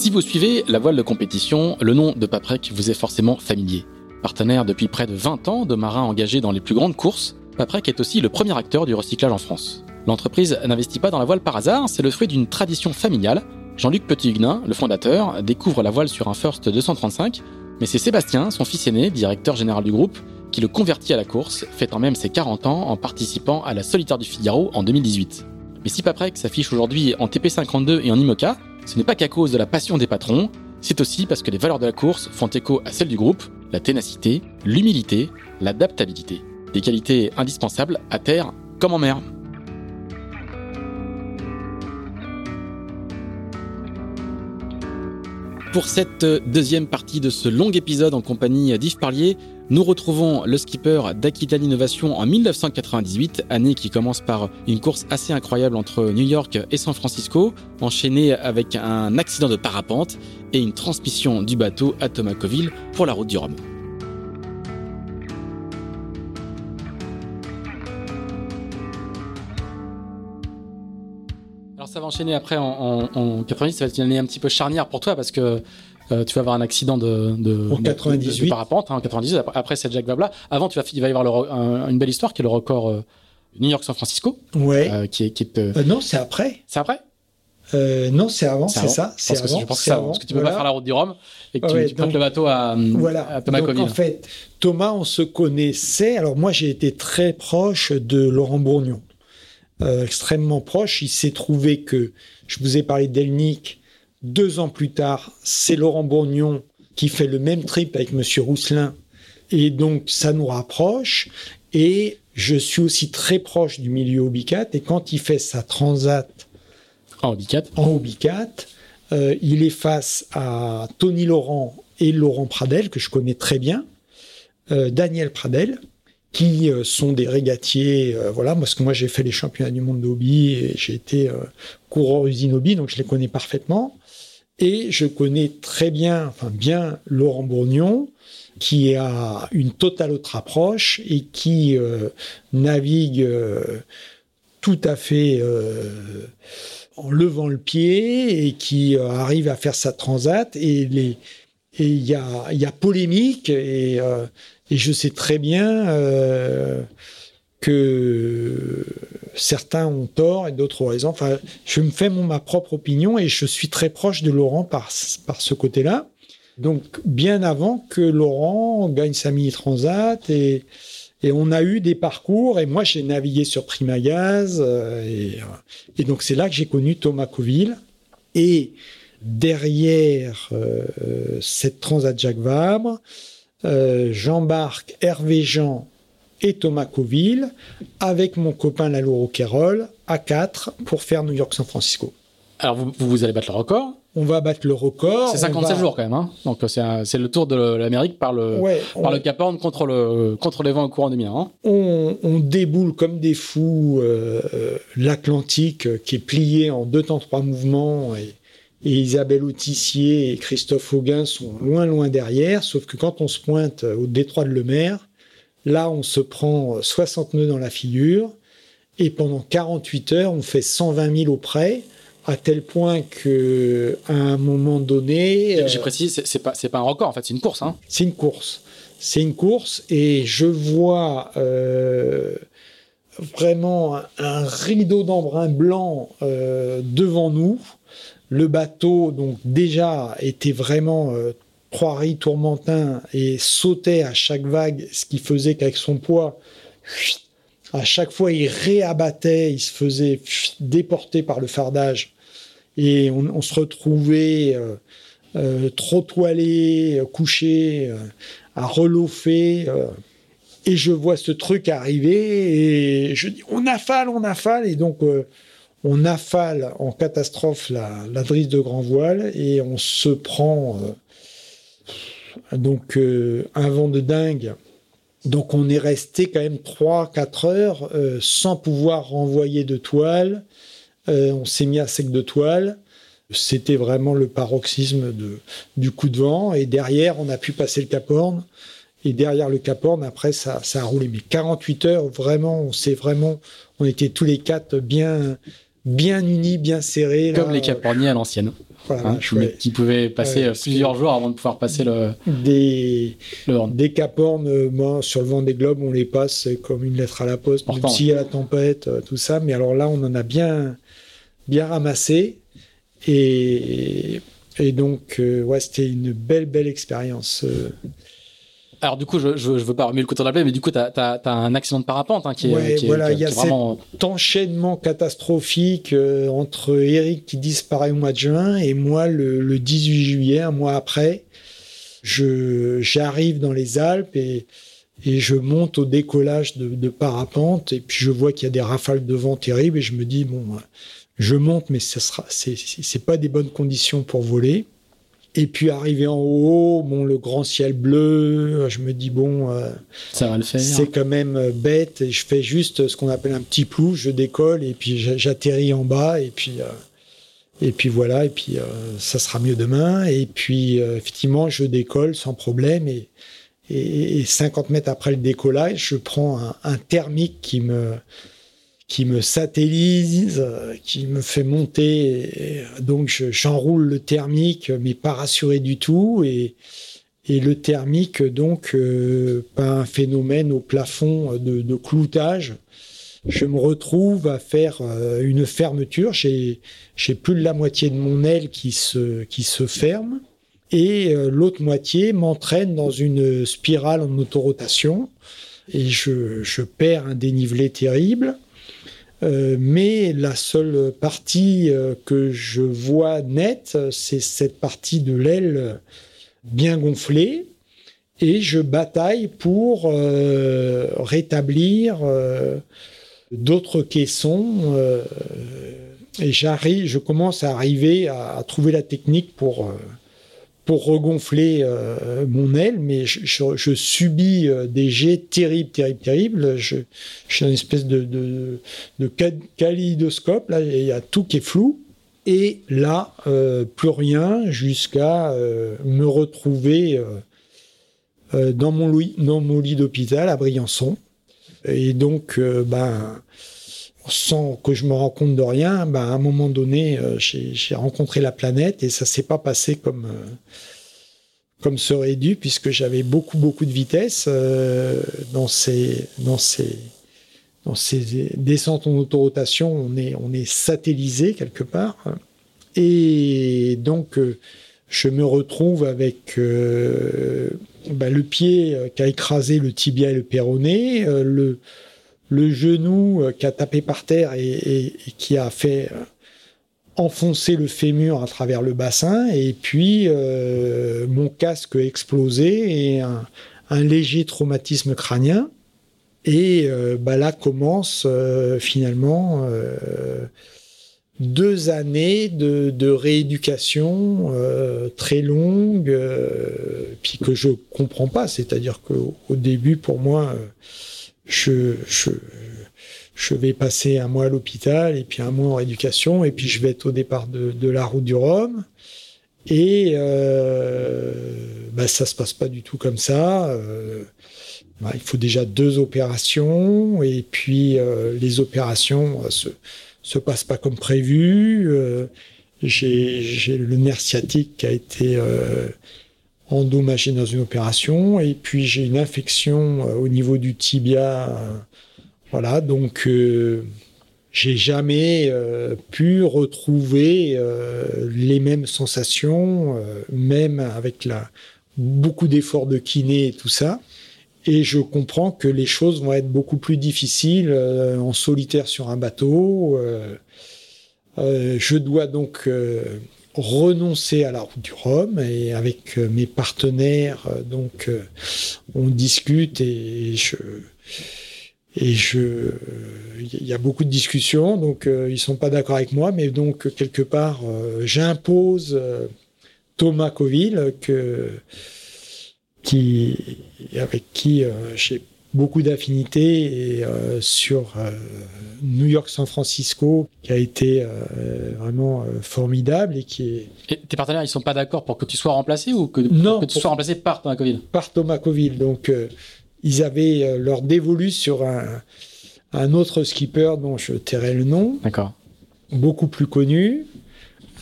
Si vous suivez la voile de compétition, le nom de Paprec vous est forcément familier. Partenaire depuis près de 20 ans de marins engagés dans les plus grandes courses, Paprec est aussi le premier acteur du recyclage en France. L'entreprise n'investit pas dans la voile par hasard, c'est le fruit d'une tradition familiale. Jean-Luc Petit-Huguenin, le fondateur, découvre la voile sur un First 235, mais c'est Sébastien, son fils aîné, directeur général du groupe, qui le convertit à la course, fêtant même ses 40 ans en participant à la Solitaire du Figaro en 2018. Mais si Paprec s'affiche aujourd'hui en TP52 et en IMOCA, ce n'est pas qu'à cause de la passion des patrons, c'est aussi parce que les valeurs de la course font écho à celles du groupe, la ténacité, l'humilité, l'adaptabilité. Des qualités indispensables à terre comme en mer. Pour cette deuxième partie de ce long épisode en compagnie d'Yves Parlier, nous retrouvons le skipper d'Aquitain Innovation en 1998, année qui commence par une course assez incroyable entre New York et San Francisco, enchaînée avec un accident de parapente et une transmission du bateau à Tomacoville pour la route du Rhum. Ça va enchaîner après en, en, 90, ça va être une année un petit peu charnière pour toi parce que euh, tu vas avoir un accident de, de, en 98. parapente hein, en 98. Après, c'est Jack Blabla. Avant, tu vas, il va y avoir une belle histoire qui est le record euh, New York-San Francisco. Ouais. Euh, qui est, qui non, c'est après. C'est après? non, c'est avant, c'est ça. C'est avant. Je pense que c'est avant. Parce que tu peux pas faire la route du Rhum et que tu, tu le bateau à, voilà. à Thomas donc, En fait, Thomas, on se connaissait. Alors moi, j'ai été très proche de Laurent Bourgnon. Extrêmement proche. Il s'est trouvé que je vous ai parlé d'Elnick deux ans plus tard, c'est Laurent Bourgnon qui fait le même trip avec Monsieur Rousselin. Et donc, ça nous rapproche. Et je suis aussi très proche du milieu Obicat. Et quand il fait sa transat en Obicat, en euh, il est face à Tony Laurent et Laurent Pradel, que je connais très bien, euh, Daniel Pradel, qui euh, sont des régatiers. voilà, parce que moi j'ai fait les championnats du monde d'Obi et j'ai été coureur usine Obi, donc je les connais parfaitement. Et je connais très bien, enfin bien, Laurent Bourgnon, qui a une totale autre approche et qui euh, navigue euh, tout à fait euh, en levant le pied et qui arrive à faire sa transat. Et il y a, y a polémique et, et, je sais très bien que certains ont tort et d'autres ont raison. Enfin, je me fais mon, ma propre opinion et je suis très proche de Laurent par, par ce côté-là. Donc, bien avant que Laurent gagne sa mini-transat et, et on a eu des parcours et moi j'ai navigué sur Primagaz euh, et, et donc c'est là que j'ai connu Thomas Coville et derrière euh, cette transat Jacques Vabre, euh, j'embarque Hervé Jean et Thomas Coville avec mon copain Lalo Roquerol à 4 pour faire New York-San Francisco. Alors vous, vous, allez battre le record on va battre le record. C'est 57 jours quand même. Hein Donc c'est le tour de l'Amérique par le, par le Cap Horn contre, le, contre les vents au courant des Hein on, on, déboule comme des fous euh, l'Atlantique euh, qui est plié en deux temps trois mouvements et, et Isabelle Autissier et Christophe Auguin sont loin loin derrière. Sauf que quand on se pointe au détroit de Lemer, Là, on se prend 60 nœuds dans la figure et pendant 48 heures, on fait 120 000 au près, à tel point que à un moment donné, j'ai précisé, c'est pas pas un record en fait, c'est une course. Hein. C'est une course, c'est une course et je vois euh, vraiment un, rideau d'embrun blanc euh, devant nous. Le bateau donc déjà était vraiment euh, tourmentin et sautait à chaque vague, ce qui faisait qu'avec son poids, à chaque fois il réabattait, il se faisait déporter par le fardage et on, se retrouvait euh, euh, trop toilé, couché, euh, à relofer. et je vois ce truc arriver et je dis on affale, on affale et donc on affale en catastrophe la, drisse de grand voile et on se prend donc un vent de dingue. Donc on est resté quand même 3-4 heures sans pouvoir renvoyer de toile. on s'est mis à sec de toile. C'était vraiment le paroxysme du coup de vent. Et derrière, on a pu passer le Cap Horn. Et derrière le Cap Horn, après, ça, ça a roulé. Mais 48 heures, vraiment, on s'est vraiment, on était tous les quatre bien, bien unis, bien serrés. Comme les Cap Horniers à l'ancienne. Voilà, hein, qui pouvaient passer euh, plusieurs jours avant de pouvoir passer le, des, Des Cap Horn, euh, sur le vent des globes, on les passe comme une lettre à la poste, même s'il y a la tempête, euh, tout ça. Mais alors là, on en a bien, bien ramassé. Et, et donc, euh, ouais, c'était une belle, belle expérience. Euh. Alors du coup, je, je, veux pas remettre le couteau dans la plaie, mais du coup, tu as, un accident de parapente hein, qui, est, voilà, il y a cet enchaînement catastrophique euh, entre Eric qui disparaît au mois de juin et moi le, le 18 juillet, un mois après. Je j'arrive dans les Alpes et, et je monte au décollage de, de parapente et puis je vois qu'il y a des rafales de vent terribles et je me dis bon je monte, mais ce sera, c'est pas des bonnes conditions pour voler. Et puis arrivé en haut, bon, le grand ciel bleu, je me dis bon, euh, ça va le faire. C'est quand même euh, bête. Et je fais juste ce qu'on appelle un petit plou, je décolle et puis j'atterris en bas et puis euh, et puis voilà et puis ça sera mieux demain. Et puis effectivement, je décolle sans problème et, et, 50 mètres après le décollage, je prends un, un thermique qui me qui me satellise, qui me fait monter. donc j'enroule le thermique, mais pas rassuré du tout. Et, le thermique, donc, euh, pas un phénomène au plafond de, cloutage. Je me retrouve à faire euh, une fermeture. J'ai, plus de la moitié de mon aile qui se, ferme. Et euh, l'autre moitié m'entraîne dans une spirale en autorotation. Et je perds un dénivelé terrible. Euh, mais la seule partie euh, que je vois nette, c'est cette partie de l'aile bien gonflée. Et je bataille pour euh, rétablir d'autres caissons. et j'arrive, je commence à arriver à trouver la technique pour pour regonfler euh, mon aile, mais je, subis euh, des jets terribles, terribles, terribles. Je, suis une espèce de, de, de kaléidoscope, là, il y a tout qui est flou. Et là, euh, plus rien jusqu'à me retrouver dans, mon dans mon lit d'hôpital à Briançon. Et donc, ben, sans que je me rende compte de rien, bah, à un moment donné, euh, j'ai rencontré la planète et ça s'est pas passé comme euh, comme serait dû, puisque j'avais beaucoup beaucoup de vitesse euh, dans ces dans ces dans ces descentes en autorotation. On est on est satellisé quelque part et donc je me retrouve avec bah, le pied qui a écrasé le tibia et le péroné, le le genou euh, qui a tapé par terre et, qui a fait euh, enfoncer le fémur à travers le bassin, et puis euh, mon casque explosé et un, léger traumatisme crânien. Et bah là commence finalement deux années de, rééducation très longue, puis que je comprends pas. C'est-à-dire qu'au début, pour moi, je, je, je vais passer un mois à l'hôpital et puis un mois en rééducation et puis je vais être au départ de, de la route du Rhum. Et euh, bah, ça se passe pas du tout comme ça. Euh, bah, il faut déjà deux opérations et puis euh, les opérations euh, se se passent pas comme prévu. Euh, j'ai le nerf sciatique qui a été endommagé dans une opération et puis j'ai une infection euh, au niveau du tibia. Euh, voilà, donc euh, j'ai jamais pu retrouver les mêmes sensations, même avec la, beaucoup d'efforts de kiné et tout ça. Et je comprends que les choses vont être beaucoup plus difficiles en solitaire sur un bateau. je dois donc renoncer à la route du Rhum et avec euh, mes partenaires, euh, donc euh, on discute et je et je, il y a beaucoup de discussions, donc ils sont pas d'accord avec moi, mais donc quelque part, j'impose Thomas Coville que qui avec qui j'ai beaucoup d'affinités et euh, sur euh, New York-San Francisco qui a été euh, vraiment formidable et qui est. Et tes partenaires, ils sont pas d'accord pour que tu sois remplacé ou que, non, que tu sois remplacé par Thomas Coville? Par Thomas Coville. Donc, ils avaient leur dévolu sur un, un autre skipper dont je tairai le nom. D'accord. Beaucoup plus connu,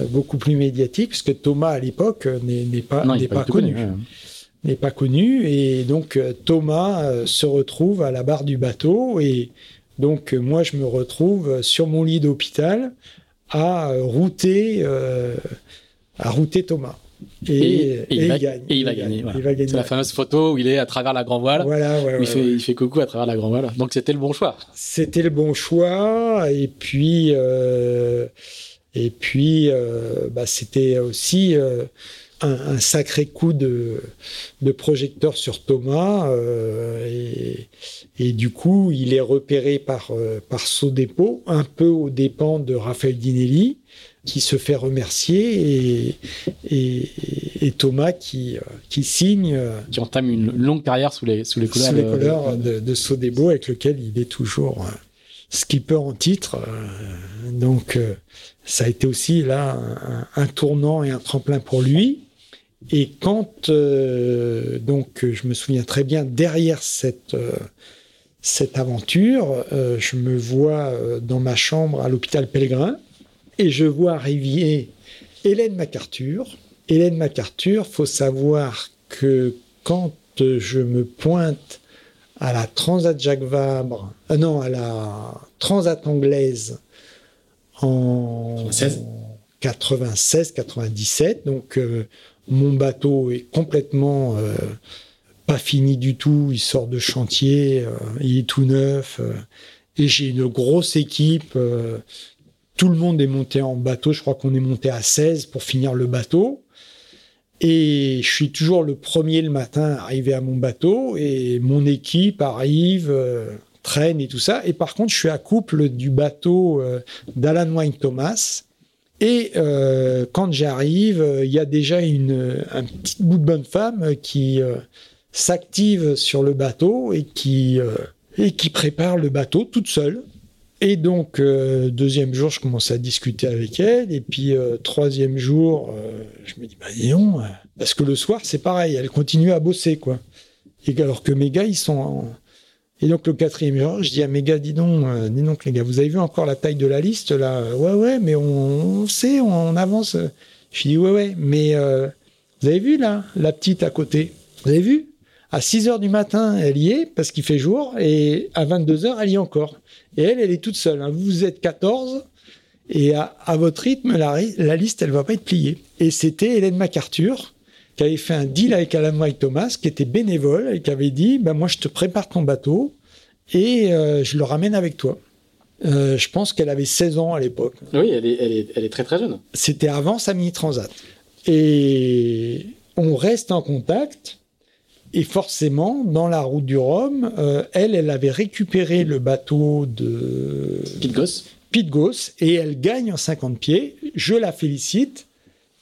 beaucoup plus médiatique, parce que Thomas à l'époque n'est pas, n'est pas, connu n'est pas connu. Et donc euh, Thomas euh, se retrouve à la barre du bateau et donc euh, moi je me retrouve sur mon lit d'hôpital à router, à router Thomas. Et, il, va, gagne, et il, va, gagner. C'est la fameuse photo où il est à travers la grand voile. Voilà, il, fait, il, fait, coucou à travers la grand voile. Donc c'était le bon choix. C'était le bon choix. Et puis, et puis bah, c'était aussi un, sacré coup de, projecteur sur Thomas euh, et, du coup il est repéré par euh, par un peu aux dépens de Raphaël Dinelli qui se fait remercier et, et, Thomas qui euh, qui signe qui entame une longue carrière sous les sous les couleurs, les couleurs de, de, Sodebo avec lequel il est toujours skipper en titre donc ça a été aussi là un, tournant et un tremplin pour lui. Et quand, euh, donc, je me souviens très bien, derrière cette, euh, cette aventure, euh, je me vois dans ma chambre à l'hôpital Pellegrin et je vois arriver Hélène MacArthur. Hélène MacArthur, faut savoir que quand je me pointe à la Transat Jacques Vabre, non, à la Transat anglaise en 96, 97, donc mon bateau est complètement euh, pas fini du tout. Il sort de chantier, euh, il est tout neuf. Euh, et j'ai une grosse équipe. tout le monde est monté en bateau. Je crois qu'on est monté à 16 pour finir le bateau. Et je suis toujours le premier le matin à arriver à mon bateau. Et mon équipe arrive, traîne et tout ça. Et par contre, je suis à couple du bateau d'Alan Wayne Thomas et euh, quand j'arrive, euh, il y a déjà une, un petit bout de bonne femme qui euh, s'active sur le bateau et qui, et qui prépare le bateau toute seule. Et donc, deuxième jour, je commence à discuter avec elle. Et puis, troisième jour, je me dis, bah, dis parce que le soir, c'est pareil, elle continue à bosser, quoi. Et alors que mes gars, ils sont et donc le quatrième jour, je dis à mes gars, dis donc, euh, dis donc les gars, vous avez vu encore la taille de la liste là? Ouais, ouais, mais on, sait, on, avance. Je dis ouais, ouais, mais euh, vous avez vu là, la petite à côté? Vous avez vu? À 6 heures du matin, elle y est parce qu'il fait jour, et à 22 heures, elle y est encore. Et elle, elle est toute seule. Hein. Vous êtes 14, et à, votre rythme, la, liste, elle va pas être pliée. Et c'était Hélène MacArthur qui avait fait un deal avec Alan White Thomas, qui était bénévole et qui avait dit bah, Moi, je te prépare ton bateau et euh, je le ramène avec toi. Euh, je pense qu'elle avait 16 ans à l'époque. Oui, elle est, elle, est, elle est, très très jeune. C'était avant sa mini transat. Et on reste en contact. Et forcément, dans la route du Rhum, euh, elle, elle avait récupéré le bateau de Pete Goss. et elle gagne en 50 pieds. Je la félicite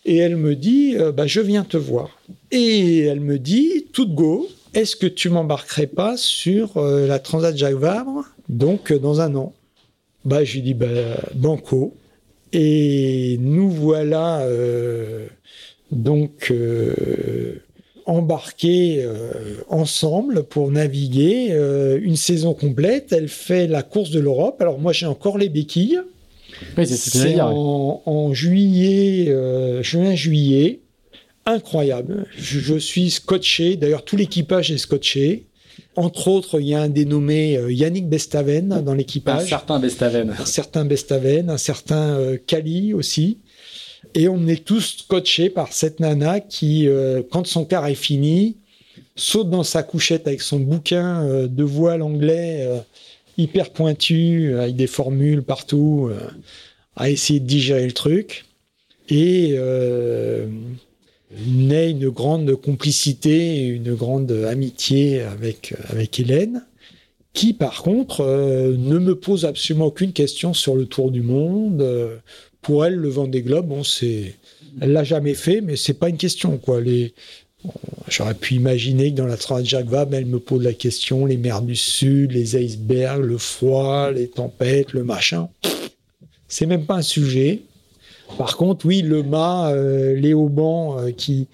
et elle me dit euh, bah, Je viens te voir. Et elle me dit Tout go, est-ce que tu m'embarquerais pas sur euh, la Transat Jacques Vabre, donc euh, dans un an? Bah, Je lui dis bah, Banco. Et nous voilà donc embarqués ensemble pour naviguer une saison complète. Elle fait la course de l'Europe. Alors moi j'ai encore les béquilles c'est en, juillet, euh, juin-juillet. Incroyable. Je, suis scotché. D'ailleurs, tout l'équipage est scotché. Entre autres, il y a un dénommé euh, Yannick Bestaven dans l'équipage. Un certain Bestaven. Un certain Bestaven, un certain euh, Kali aussi. Et on est tous scotchés par cette nana qui, quand son quart est fini, saute dans sa couchette avec son bouquin de voile anglais hyper pointu, avec des formules partout, euh, à essayer de digérer le truc. Et euh, naît une grande complicité, une grande amitié avec, avec Hélène, qui par contre ne me pose absolument aucune question sur le tour du monde. pour elle, le vent des globes, bon, c'est, elle l'a jamais fait, mais c'est pas une question quoi. Les, J'aurais pu imaginer que dans la de Jacques Vabre, elle me pose la question les mers du Sud, les icebergs, le froid, les tempêtes, le machin. C'est même pas un sujet. Par contre, oui, le mât, euh, les haubans euh, qui,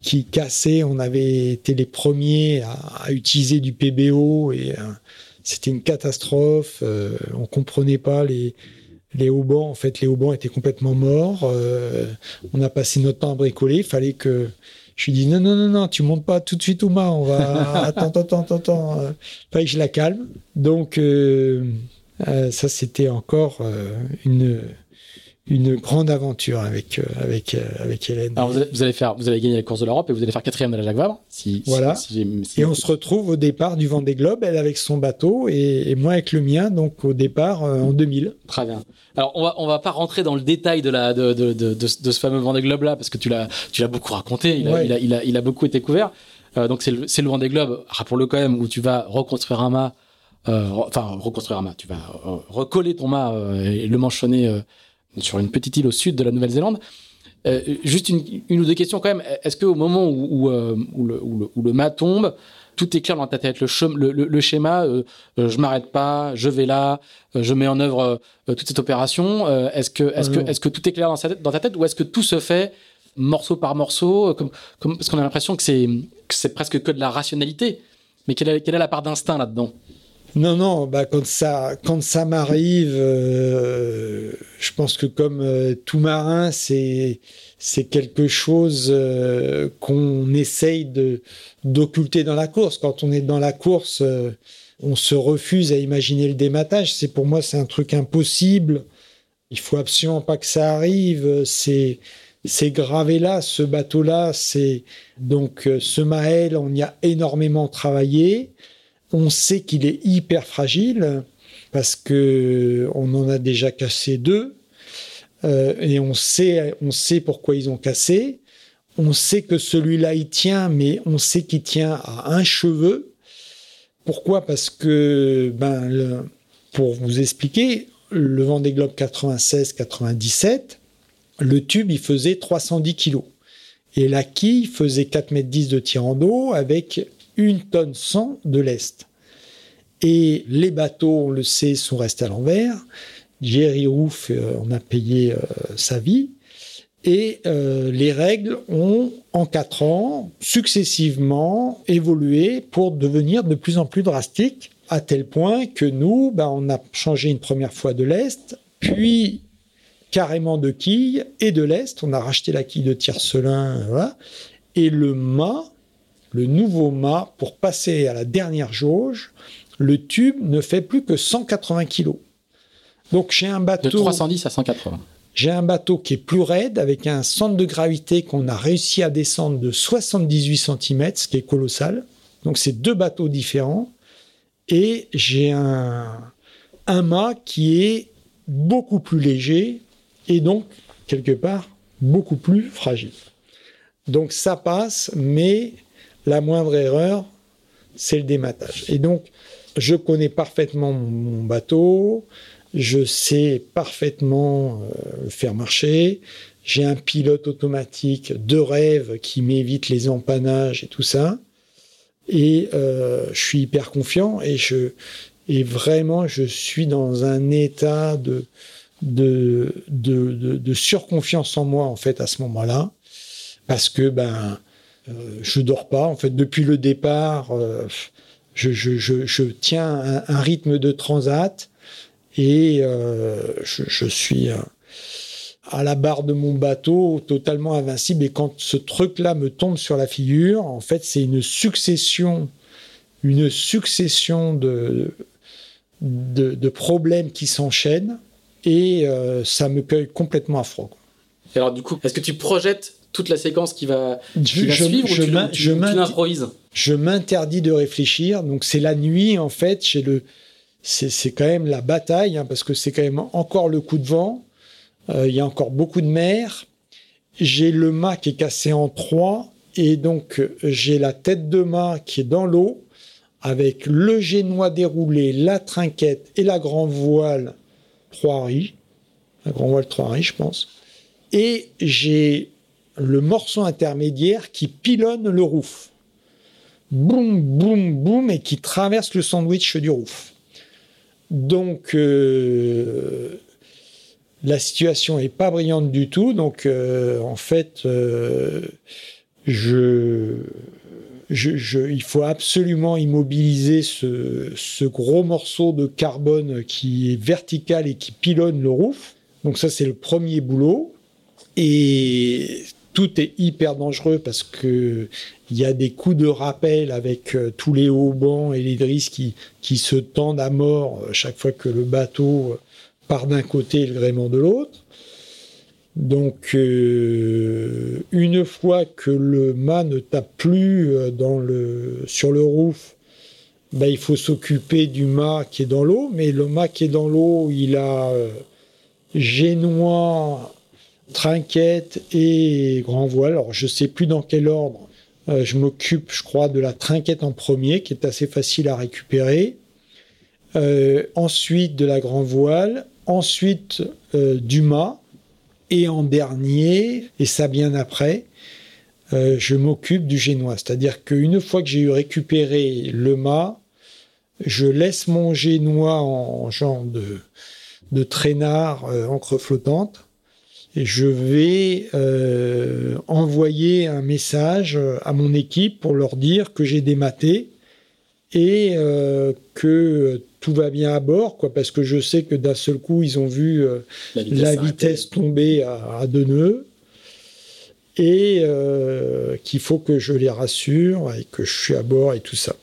qui cassaient, on avait été les premiers à, utiliser du PBO et euh, c'était une catastrophe. on comprenait pas les, les haubans. En fait, les haubans étaient complètement morts. on a passé notre temps à bricoler. Il fallait que je lui dis non, non, non, non, tu montes pas tout de suite au mât, on va. attends, attends, attends, attends. Fallait que je la calme. Donc, euh, euh, ça, c'était encore euh, une une grande aventure avec avec avec Hélène. Alors vous allez, faire, vous allez gagner la course de l'Europe et vous allez faire quatrième de la Jacques Vabre. Si, voilà. et on se retrouve au départ du Vendée Globe, elle avec son bateau et, et moi avec le mien, donc au départ en 2000. Très bien. Alors, on va, on va pas rentrer dans le détail de, la, de, de, de, de ce fameux Vendée Globe là, parce que tu l'as, tu l'as beaucoup raconté, il a, il, a, il, a, il, a, beaucoup été couvert. Euh, donc, c'est le, c'est le Vendée Globe, rappelons-le quand même, où tu vas reconstruire un mât, euh, enfin, reconstruire un mât, tu vas euh, recoller ton mât euh, et le manchonner euh, sur une petite île au sud de la Nouvelle-Zélande. juste une, une, ou deux questions quand même. Est-ce qu'au moment où, où, où, le, le, où le mât tombe, tout est clair dans ta tête. Le, le, schéma, euh, euh, je m'arrête pas, je vais là, euh, je mets en œuvre toute cette opération. est-ce que, est-ce que, est-ce que tout est clair dans, dans ta tête ou est-ce que tout se fait morceau par morceau, comme, comme parce qu'on a l'impression que c'est, que c'est presque que de la rationalité. Mais quelle est, quelle est la part d'instinct là-dedans? Non, non, bah quand ça, quand ça m'arrive, je pense que comme tout marin, c'est quelque chose euh, qu'on essaye d'occulter dans la course. Quand on est dans la course, euh, on se refuse à imaginer le dématage. C'est pour moi, c'est un truc impossible. Il faut absolument pas que ça arrive. C'est c'est gravé là, ce bateau-là. C'est donc euh, ce Maël, on y a énormément travaillé. On sait qu'il est hyper fragile parce que on en a déjà cassé deux. Euh, et on sait, on pourquoi ils ont cassé. On sait que celui-là, il tient, mais on sait qu'il tient à un cheveu. Pourquoi? Parce que, ben, pour vous expliquer, le Vendée Globe 96-97, le tube, il faisait 310 kg. Et la quille faisait 4 mètres 10 de tirant d'eau avec une tonne 100 de lest. Et les bateaux, on le sait, sont restés à l'envers. Jerry Roof, euh, on a payé euh, sa vie. Et euh, les règles ont, en quatre ans, successivement évolué pour devenir de plus en plus drastiques, à tel point que nous, ben, on a changé une première fois de l'Est, puis carrément de quille et de l'Est. On a racheté la quille de Tiercelin. Et le mât, le nouveau mât, pour passer à la dernière jauge, le tube ne fait plus que 180 kilos. Donc j'ai un bateau. De 310 à 180. J'ai un bateau qui est plus raide avec un centre de gravité qu'on a réussi à descendre de 78 cm, ce qui est colossal. Donc c'est deux bateaux différents. Et j'ai un, un mât qui est beaucoup plus léger et donc, quelque part, beaucoup plus fragile. Donc ça passe, mais la moindre erreur, c'est le dématage. Et donc, je connais parfaitement mon bateau, je sais parfaitement euh, faire marcher. J'ai un pilote automatique de rêve qui m'évite les empannages et tout ça. Et euh, je suis hyper confiant et je et vraiment je suis dans un état de de, de, de, surconfiance en moi en fait à ce moment-là parce que ben je dors pas en fait depuis le départ euh, je, tiens un, rythme de transat et euh, je, suis euh, à la barre de mon bateau, totalement invincible. Et quand ce truc-là me tombe sur la figure, en fait, c'est une succession, une succession de, problèmes qui s'enchaînent et euh, ça me cueille complètement à froid. alors, du coup, est-ce que tu projettes toute la séquence qui va, qui suivre je, ou tu, l'improvises Je m'interdis de réfléchir. Donc, c'est la nuit, en fait, chez le c'est quand même la bataille, hein, parce que c'est quand même encore le coup de vent. Euh, il y a encore beaucoup de mer. J'ai le mât qui est cassé en trois, et donc j'ai la tête de mât qui est dans l'eau. avec le génois déroulé, la trinquette et la grand voile trois riz, la grand voile trois riz, je pense. Et j'ai le morceau intermédiaire qui pilonne le roof. Boum, boum, boum, et qui traverse le sandwich du roof. Donc, euh, la situation est pas brillante du tout. Donc, euh, en fait, euh, je, je, il faut absolument immobiliser ce, ce, gros morceau de carbone qui est vertical et qui pilonne le roof. Donc ça, c'est le premier boulot. Et tout est hyper dangereux parce que il y a des coups de rappel avec euh, tous les haubans et les drisses qui, se tendent à mort euh, chaque fois que le bateau euh, part d'un côté et le gréement de l'autre. Donc, une fois que le mât ne tape plus dans le, sur le roof, ben, il faut s'occuper du mât qui est dans l'eau. Mais le mât qui est dans l'eau, il a génois, trinquette et grand voile. Alors, je sais plus dans quel ordre euh, je m'occupe, je crois, de la trinquette en premier, qui est assez facile à récupérer. Euh, ensuite, de la grand voile. Ensuite, euh, du mât. Et en dernier, et ça bien après, je m'occupe du génois. C'est-à-dire qu'une fois que j'ai eu récupéré le mât, je laisse mon génois en genre de, de traînard encre flottante je vais euh, envoyer un message à mon équipe pour leur dire que j'ai dématé et euh, que tout va bien à bord, quoi, parce que je sais que d'un seul coup, ils ont vu euh, la vitesse, tomber à, deux nœuds et qu'il faut que je les rassure et que je suis à bord et tout ça.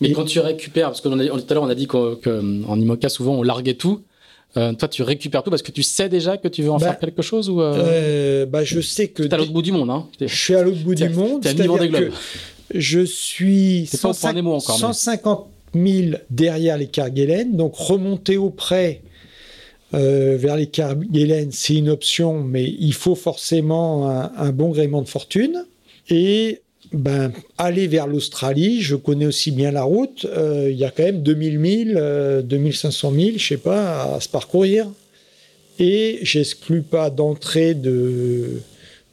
Mais quand tu récupères, parce que tout à l'heure on a dit qu'en IMOCA souvent on larguait tout, euh, toi, tu récupères tout parce que tu sais déjà que tu veux en bah, faire quelque chose ou euh... euh bah, je sais que. es à l'autre bout du monde, hein. Je suis à l'autre bout du monde. T'es à niveau des globes. Je suis 150 000 derrière les Kerguelen, donc remonter au près euh, vers les Kerguelen, c'est une option, mais il faut forcément un, un bon gréement de fortune. Et ben, aller vers l'Australie, je connais aussi bien la route, euh, il y a quand même 2000 milles, 2500 milles, je sais pas, à se parcourir. Et j'exclus pas d'entrée de,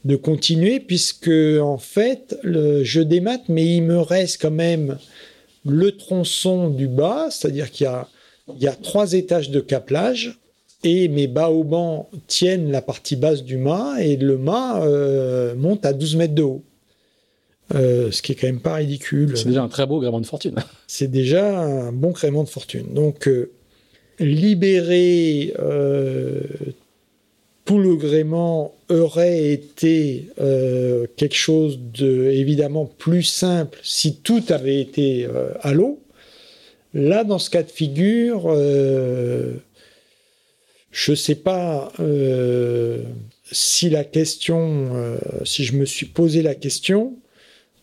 de continuer, puisque en fait, je démate, mais il me reste quand même le tronçon du bas, c'est-à-dire qu'il y a, y a trois étages de caplage, et mes baobans tiennent la partie basse du mât, et le mât euh, monte à 12 mètres de haut. Euh, ce qui est quand même pas ridicule. C'est déjà un très beau gréement de fortune. C'est déjà un bon gréement de fortune. Donc, euh, libérer euh, tout le gréement aurait été quelque chose de évidemment plus simple si tout avait été à l'eau. Là, dans ce cas de figure, je ne sais pas si la question, si je me suis posé la question,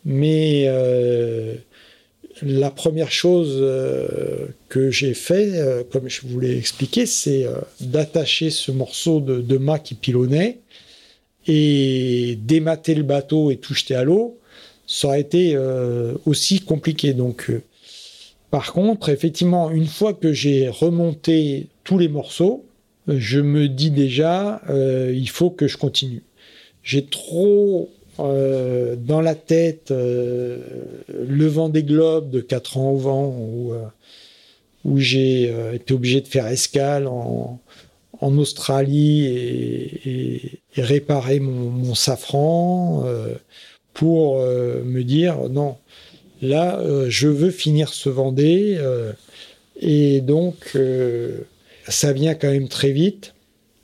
mais euh, la première chose euh, que j'ai fait, euh, comme je vous l'ai expliqué, c'est d'attacher ce morceau de, mât qui pilonnait et démater le bateau et tout jeter à l'eau. Ça aurait été aussi compliqué. Donc, par contre, effectivement, une fois que j'ai remonté tous les morceaux, je me dis déjà, il faut que je continue. J'ai trop euh, dans la tête euh, le vent des globes de 4 ans au vent où, euh, j'ai été obligé de faire escale en, Australie et, et, réparer mon, mon safran pour me dire non, là je veux finir ce Vendée et donc ça vient quand même très vite.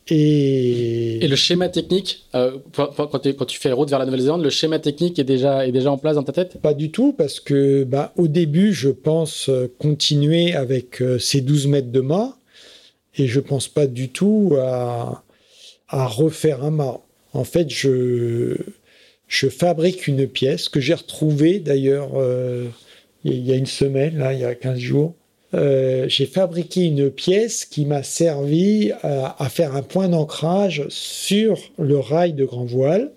Et... et le schéma technique, euh, quand, tu fais la route vers la Nouvelle-Zélande, le schéma technique est déjà, est déjà en place dans ta tête? Pas du tout, parce que bah, au début, je pense euh, continuer avec euh, ces 12 mètres de mât, et je pense pas du tout à, à refaire un mât. En fait, je, je fabrique une pièce que j'ai retrouvée d'ailleurs il y a une semaine, là, il y a 15 jours euh, j'ai fabriqué une pièce qui m'a servi à, faire un point d'ancrage sur le rail de grand voile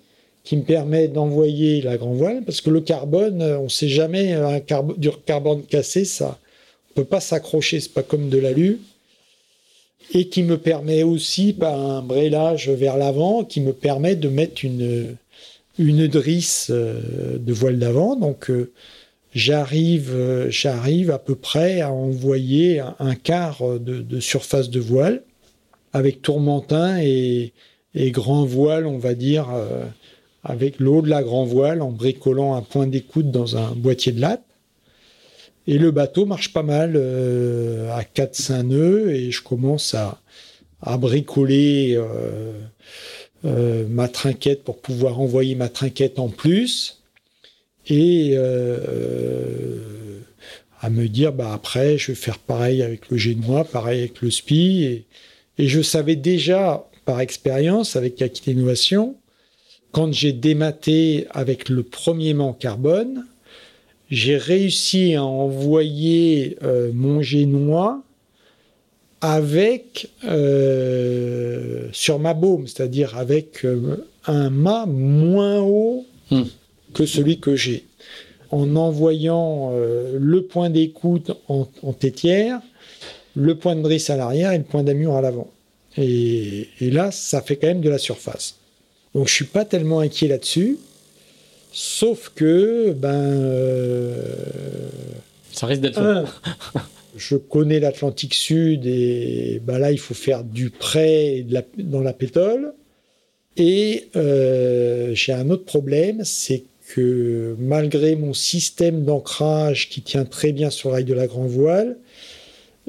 qui me permet d'envoyer la grand voile, parce que le carbone, on ne sait jamais, un du carbone cassé, ça ne peut pas s'accrocher, c'est pas comme de l'alu, et qui me permet aussi, par un brélage vers l'avant, qui me permet de mettre une, une drisse euh, de voile d'avant, donc euh, j'arrive, euh, j'arrive à peu près à envoyer un, quart de, surface de voile avec tourmentin et, grand voile, on va dire, avec l'eau de la grand voile en bricolant un point d'écoute dans un boîtier de latte. Et le bateau marche pas mal euh, à 4-5 nœuds et je commence à, bricoler euh, euh, ma trinquette pour pouvoir envoyer ma trinquette en plus et à me dire bah après je vais faire pareil avec le génois, pareil avec le SPI et, je savais déjà par expérience avec Aquitaine Innovation quand j'ai dématé avec le premier mât carbone, j'ai réussi à envoyer euh, mon génois avec euh, sur ma baume, c'est-à-dire avec euh, un mât moins haut hmm. Que celui que j'ai, en envoyant le point d'écoute en, en, tétière, le point de drisse à l'arrière et le point d'amure à l'avant. Et, et là, ça fait quand même de la surface. Donc je suis pas tellement inquiet là-dessus. Sauf que, ben. Euh, ça risque d'être. je connais l'Atlantique Sud et ben là, il faut faire du prêt dans la pétole. Et euh, j'ai un autre problème, c'est que malgré mon système d'ancrage qui tient très bien sur le rail de la grand voile,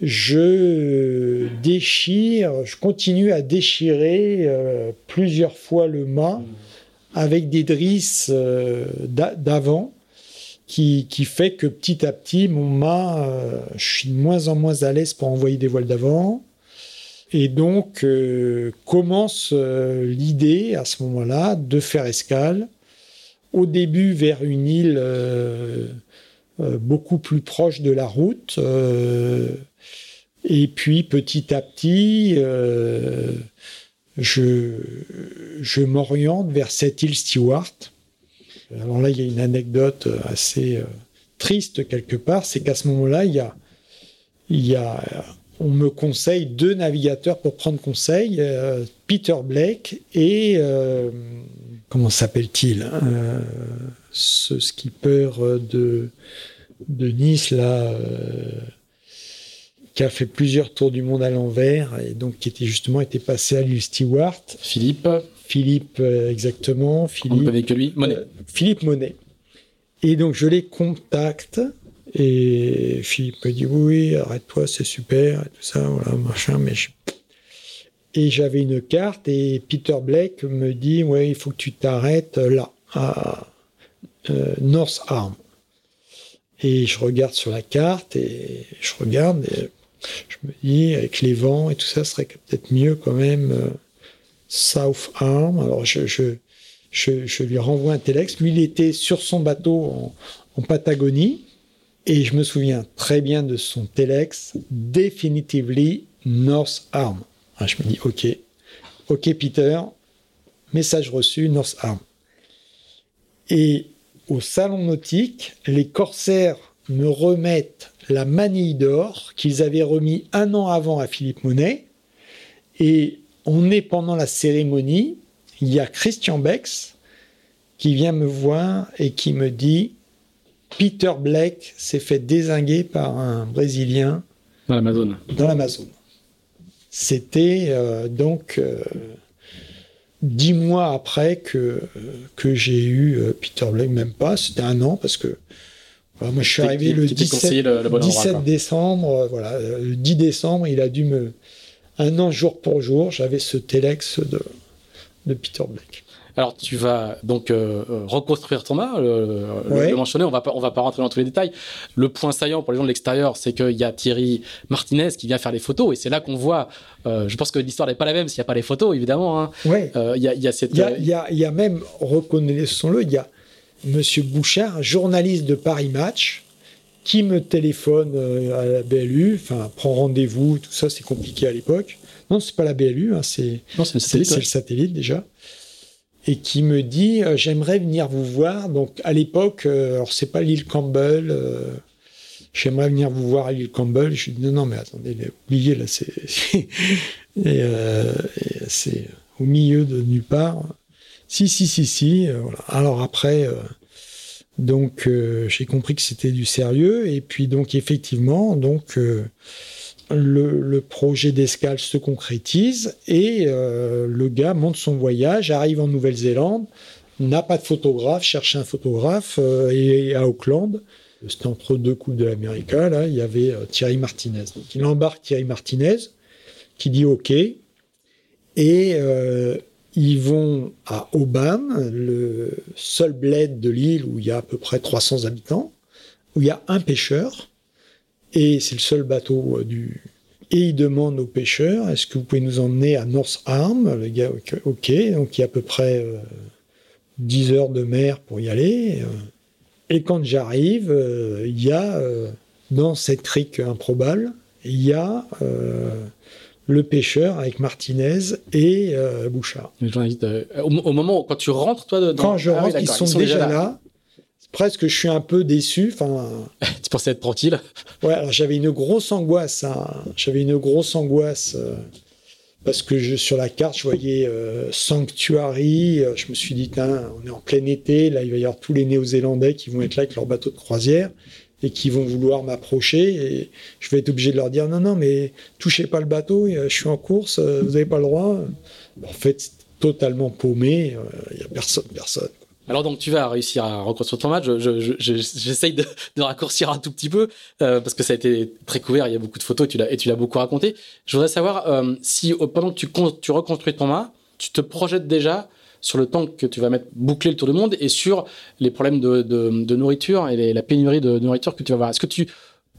je déchire, je continue à déchirer euh, plusieurs fois le mât avec des drisses euh, d'avant qui, qui, fait que petit à petit, mon mât, euh, je suis de moins en moins à l'aise pour envoyer des voiles d'avant. Et donc commence l'idée à ce moment-là de faire escale, au début vers une île beaucoup plus proche de la route et puis petit à petit, euh, je, m'oriente vers cette île Stewart. Alors là, il y a une anecdote assez euh, triste quelque part, c'est qu'à ce moment-là, on me conseille deux navigateurs pour prendre conseil, euh, Peter Blake et comment s'appelle-t-il hein, ce skipper de de Nice là qui a fait plusieurs tours du monde à l'envers et donc qui était justement été passé à l'île Stewart. Philippe. Philippe, euh, exactement. Philippe. On que lui. Monet. Euh, Philippe Monet. Et donc je les contacte et Philippe me dit oui, arrête-toi, c'est super et tout ça, voilà, machin, mais Et j'avais une carte et Peter Blake me dit ouais, il faut que tu t'arrêtes là, à euh, North Arm. Et je regarde sur la carte et je regarde et je me dis, avec les vents et tout ça, ce serait peut-être mieux quand même euh, South Arm. Alors, je, je, je, lui renvoie un téléx. Lui, il était sur son bateau en, Patagonie. Et je me souviens très bien de son téléx, Definitively North Arm. Ah, je me dis, OK, OK, Peter, message reçu, North Arm. Et au salon nautique, les corsaires me remettent la manille d'or qu'ils avaient remis un an avant à Philippe Monet. Et on est pendant la cérémonie, il y a Christian Bex qui vient me voir et qui me dit Peter Blake s'est fait désinguer par un Brésilien dans l'Amazon. Dans l'Amazon. C'était euh, donc euh, dix mois après que, que j'ai eu euh, Peter Blake, même pas, c'était un an parce que moi, je suis arrivé le 17, décembre. Euh, voilà, euh, le 10 décembre, il a dû me. Un an jour pour jour, j'avais ce Telex de, de Peter Black. Alors, tu vas donc euh, reconstruire ton mât, le, le, mentionner. On va pas, on va pas rentrer dans tous les détails. Le point saillant pour les gens de l'extérieur, c'est qu'il y a Thierry Martinez qui vient faire les photos, et c'est là qu'on voit. je pense que l'histoire n'est pas la même s'il n'y a pas les photos, évidemment. Hein. Oui. Il y, a, y a cette. Il y a, y a, même, reconnaissons-le, il y a Monsieur Bouchard, journaliste de Paris Match, qui me téléphone euh, à la BLU, enfin prend rendez-vous, tout ça, c'est compliqué à l'époque. Non, c'est pas la BLU, hein, c'est le, satellite déjà. Et qui me dit euh, j'aimerais venir vous voir. Donc à l'époque, euh, alors c'est pas l'île Campbell. euh, J'aimerais venir vous voir à l'île Campbell. Je dis non, non, mais attendez, oubliez là, c'est c'est au milieu de nulle part. Si, si, si, si. Alors après, donc j'ai compris que c'était du sérieux. Et puis donc effectivement, donc le, le projet d'escale se concrétise et euh, le gars monte son voyage, arrive en Nouvelle-Zélande, n'a pas de photographe, cherche un photographe euh, et à Auckland. C'était entre deux coupes de l'Amérique. Là, il y avait euh, Thierry Martinez. Donc il embarque Thierry Martinez, qui dit OK. Et euh, ils vont à Aubin, le seul bled de l'île où il y a à peu près 300 habitants, où il y a un pêcheur, et c'est le seul bateau euh, du... Et il demande au pêcheur, est-ce que vous pouvez nous emmener à North Arm Le gars, ok, donc il y a à peu près euh, 10 heures de mer pour y aller. euh. Et quand j'arrive, euh, il y a, euh, dans cette crique improbable, il y a euh, le pêcheur avec Martinez et euh, Bouchard. Euh, au, au moment où, quand tu rentres, toi, dedans. Quand je Ah oui, rentre, ils sont, déjà là. Presque, je suis un peu déçu. Enfin, tu pensais être tranquille. ouais, j'avais une grosse angoisse. hein. J'avais une grosse angoisse euh, parce que je, sur la carte, je voyais euh, Sanctuary. Euh, Je me suis dit, on est en plein été. Là, il va y avoir tous les Néo-Zélandais qui vont être là avec leur bateau de croisière et qui vont vouloir m'approcher. Et je vais être obligé de leur dire, non, non, mais touchez pas le bateau. Je suis en course. Vous n'avez pas le droit. En fait, c'est totalement paumé. Il n'y a personne, personne. Alors donc tu vas réussir à reconstruire ton match. Je- je- je- J'essaye de, raccourcir un tout petit peu euh, parce que ça a été très couvert. Il y a beaucoup de photos et tu l'as et tu l'as beaucoup raconté. Je voudrais savoir euh, si pendant que tu, tu reconstruis ton mât, tu te projettes déjà sur le temps que tu vas mettre boucler le tour du monde et sur les problèmes de, nourriture et la pénurie de nourriture que tu vas avoir. Est-ce que tu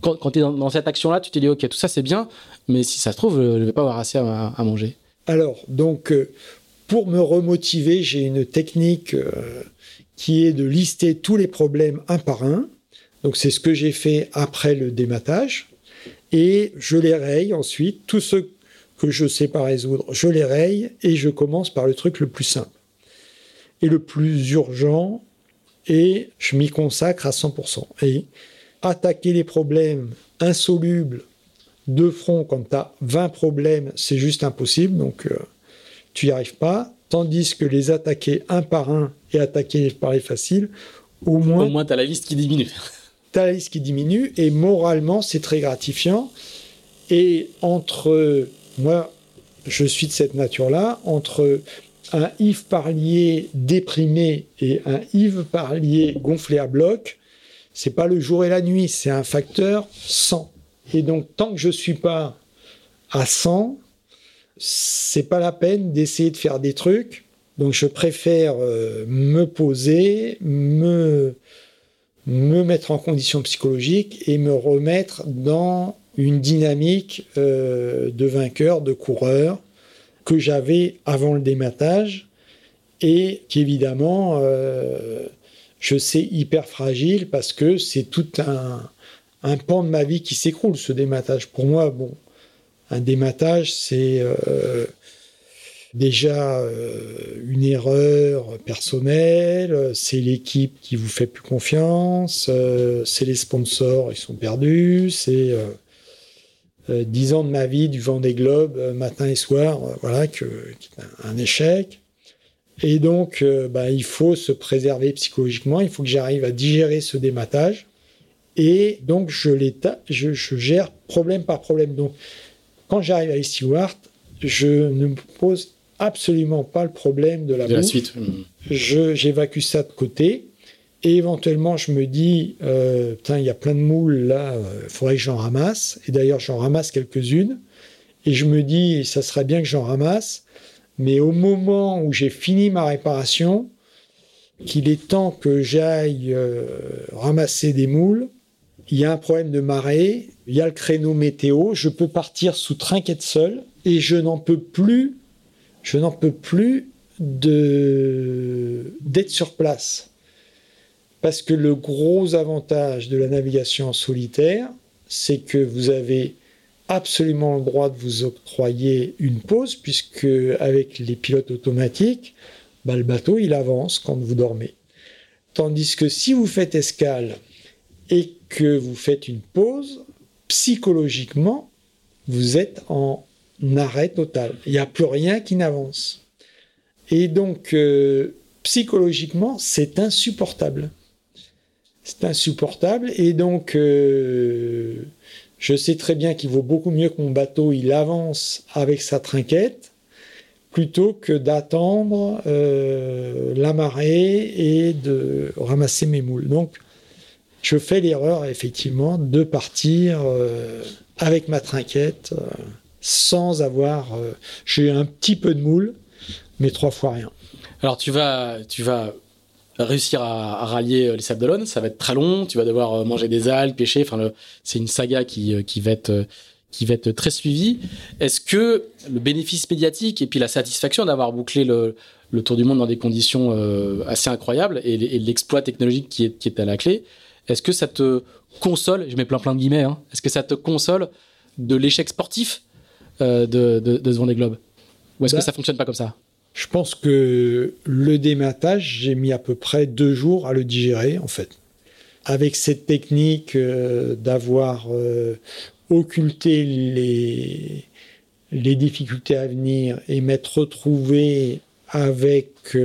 quand, tu es dans, cette action-là, tu t'es dit ok tout ça c'est bien, mais si ça se trouve je vais pas avoir assez à, manger? Alors, donc, euh, pour me remotiver, j'ai une technique qui est de lister tous les problèmes un par un. Donc, c'est ce que j'ai fait après le dématage. Et je les raye ensuite. Tous ceux que je ne sais pas résoudre, je les raye et je commence par le truc le plus simple et le plus urgent et je m'y consacre à 100%. Et attaquer les problèmes insolubles de front quand tu as 20 problèmes, c'est juste impossible, donc euh, tu n'y arrives pas. Tandis que les attaquer un par un et attaquer par les faciles, au moins, Au moins tu as la liste qui diminue. tu as la liste qui diminue et moralement, c'est très gratifiant. Et entre, moi, je suis de cette nature-là, entre un Yves Parlier déprimé et un Yves Parlier gonflé à bloc, c'est pas le jour et la nuit, c'est un facteur 100. Et donc, tant que je suis pas à 100, c'est pas la peine d'essayer de faire des trucs. Donc, je préfère euh, me poser, me, me mettre en condition psychologique et me remettre dans une dynamique euh, de vainqueur, de coureur que j'avais avant le dématage et qui évidemment euh, je sais hyper fragile parce que c'est tout un, un pan de ma vie qui s'écroule ce dématage. Pour moi, bon, un dématage c'est euh, déjà euh, une erreur personnelle, c'est l'équipe qui vous fait plus confiance, euh, c'est les sponsors, ils sont perdus, c'est dix ans de ma vie du vent des globes matin et soir, voilà, que, qui est un, échec. Et donc, bah, il faut se préserver psychologiquement, il faut que j'arrive à digérer ce dématage. Et donc, je, je gère problème par problème. Donc, quand j'arrive à Stewart, je ne me pose absolument pas le problème de la De la bouffe. suite. Mm. Je- J'évacue ça de côté. Et éventuellement, je me dis, euh, putain, il y a plein de moules là, il faudrait que j'en ramasse. Et d'ailleurs, j'en ramasse quelques-unes. Et je me dis, ça serait bien que j'en ramasse. Mais au moment où j'ai fini ma réparation, qu'il est temps que j'aille euh, ramasser des moules, il y a un problème de marée, il y a le créneau météo, je peux partir sous trinquette seul et je n'en peux plus, je n'en peux plus d'être sur place. Parce que le gros avantage de la navigation en solitaire, c'est que vous avez absolument le droit de vous octroyer une pause, puisque avec les pilotes automatiques, bah, le bateau il avance quand vous dormez. Tandis que si vous faites escale et que vous faites une pause, psychologiquement, vous êtes en arrêt total. Il n'y a plus rien qui n'avance. Et donc, euh, psychologiquement, c'est insupportable. C'est insupportable. Et donc, euh, je sais très bien qu'il vaut beaucoup mieux que mon bateau, il avance avec sa trinquette, plutôt que d'attendre euh, la marée et de ramasser mes moules. Donc, je fais l'erreur, effectivement, de partir avec ma trinquette sans avoir. Euh, j'ai un petit peu de moule, mais trois fois rien. Alors tu vas, tu vas réussir à, rallier euh, les Sables d'Olonne. Ça va être très long. Tu vas devoir euh, manger des algues, pêcher. Enfin, c'est une saga qui, qui va être qui va être très suivie. Est-ce que le bénéfice médiatique et puis la satisfaction d'avoir bouclé le, le, tour du monde dans des conditions assez incroyables et, l'exploit technologique qui est, qui est à la clé, est-ce que ça te console, je mets plein plein de guillemets, hein, est-ce que ça te console de l'échec sportif euh, de, de, ce Vendée Globe? Ou est-ce que bah, ça fonctionne pas comme ça? Je pense que le dématage, j'ai mis à peu près deux jours à le digérer, en fait. Avec cette technique euh, d'avoir euh, occulté les, les difficultés à venir et m'être retrouvé avec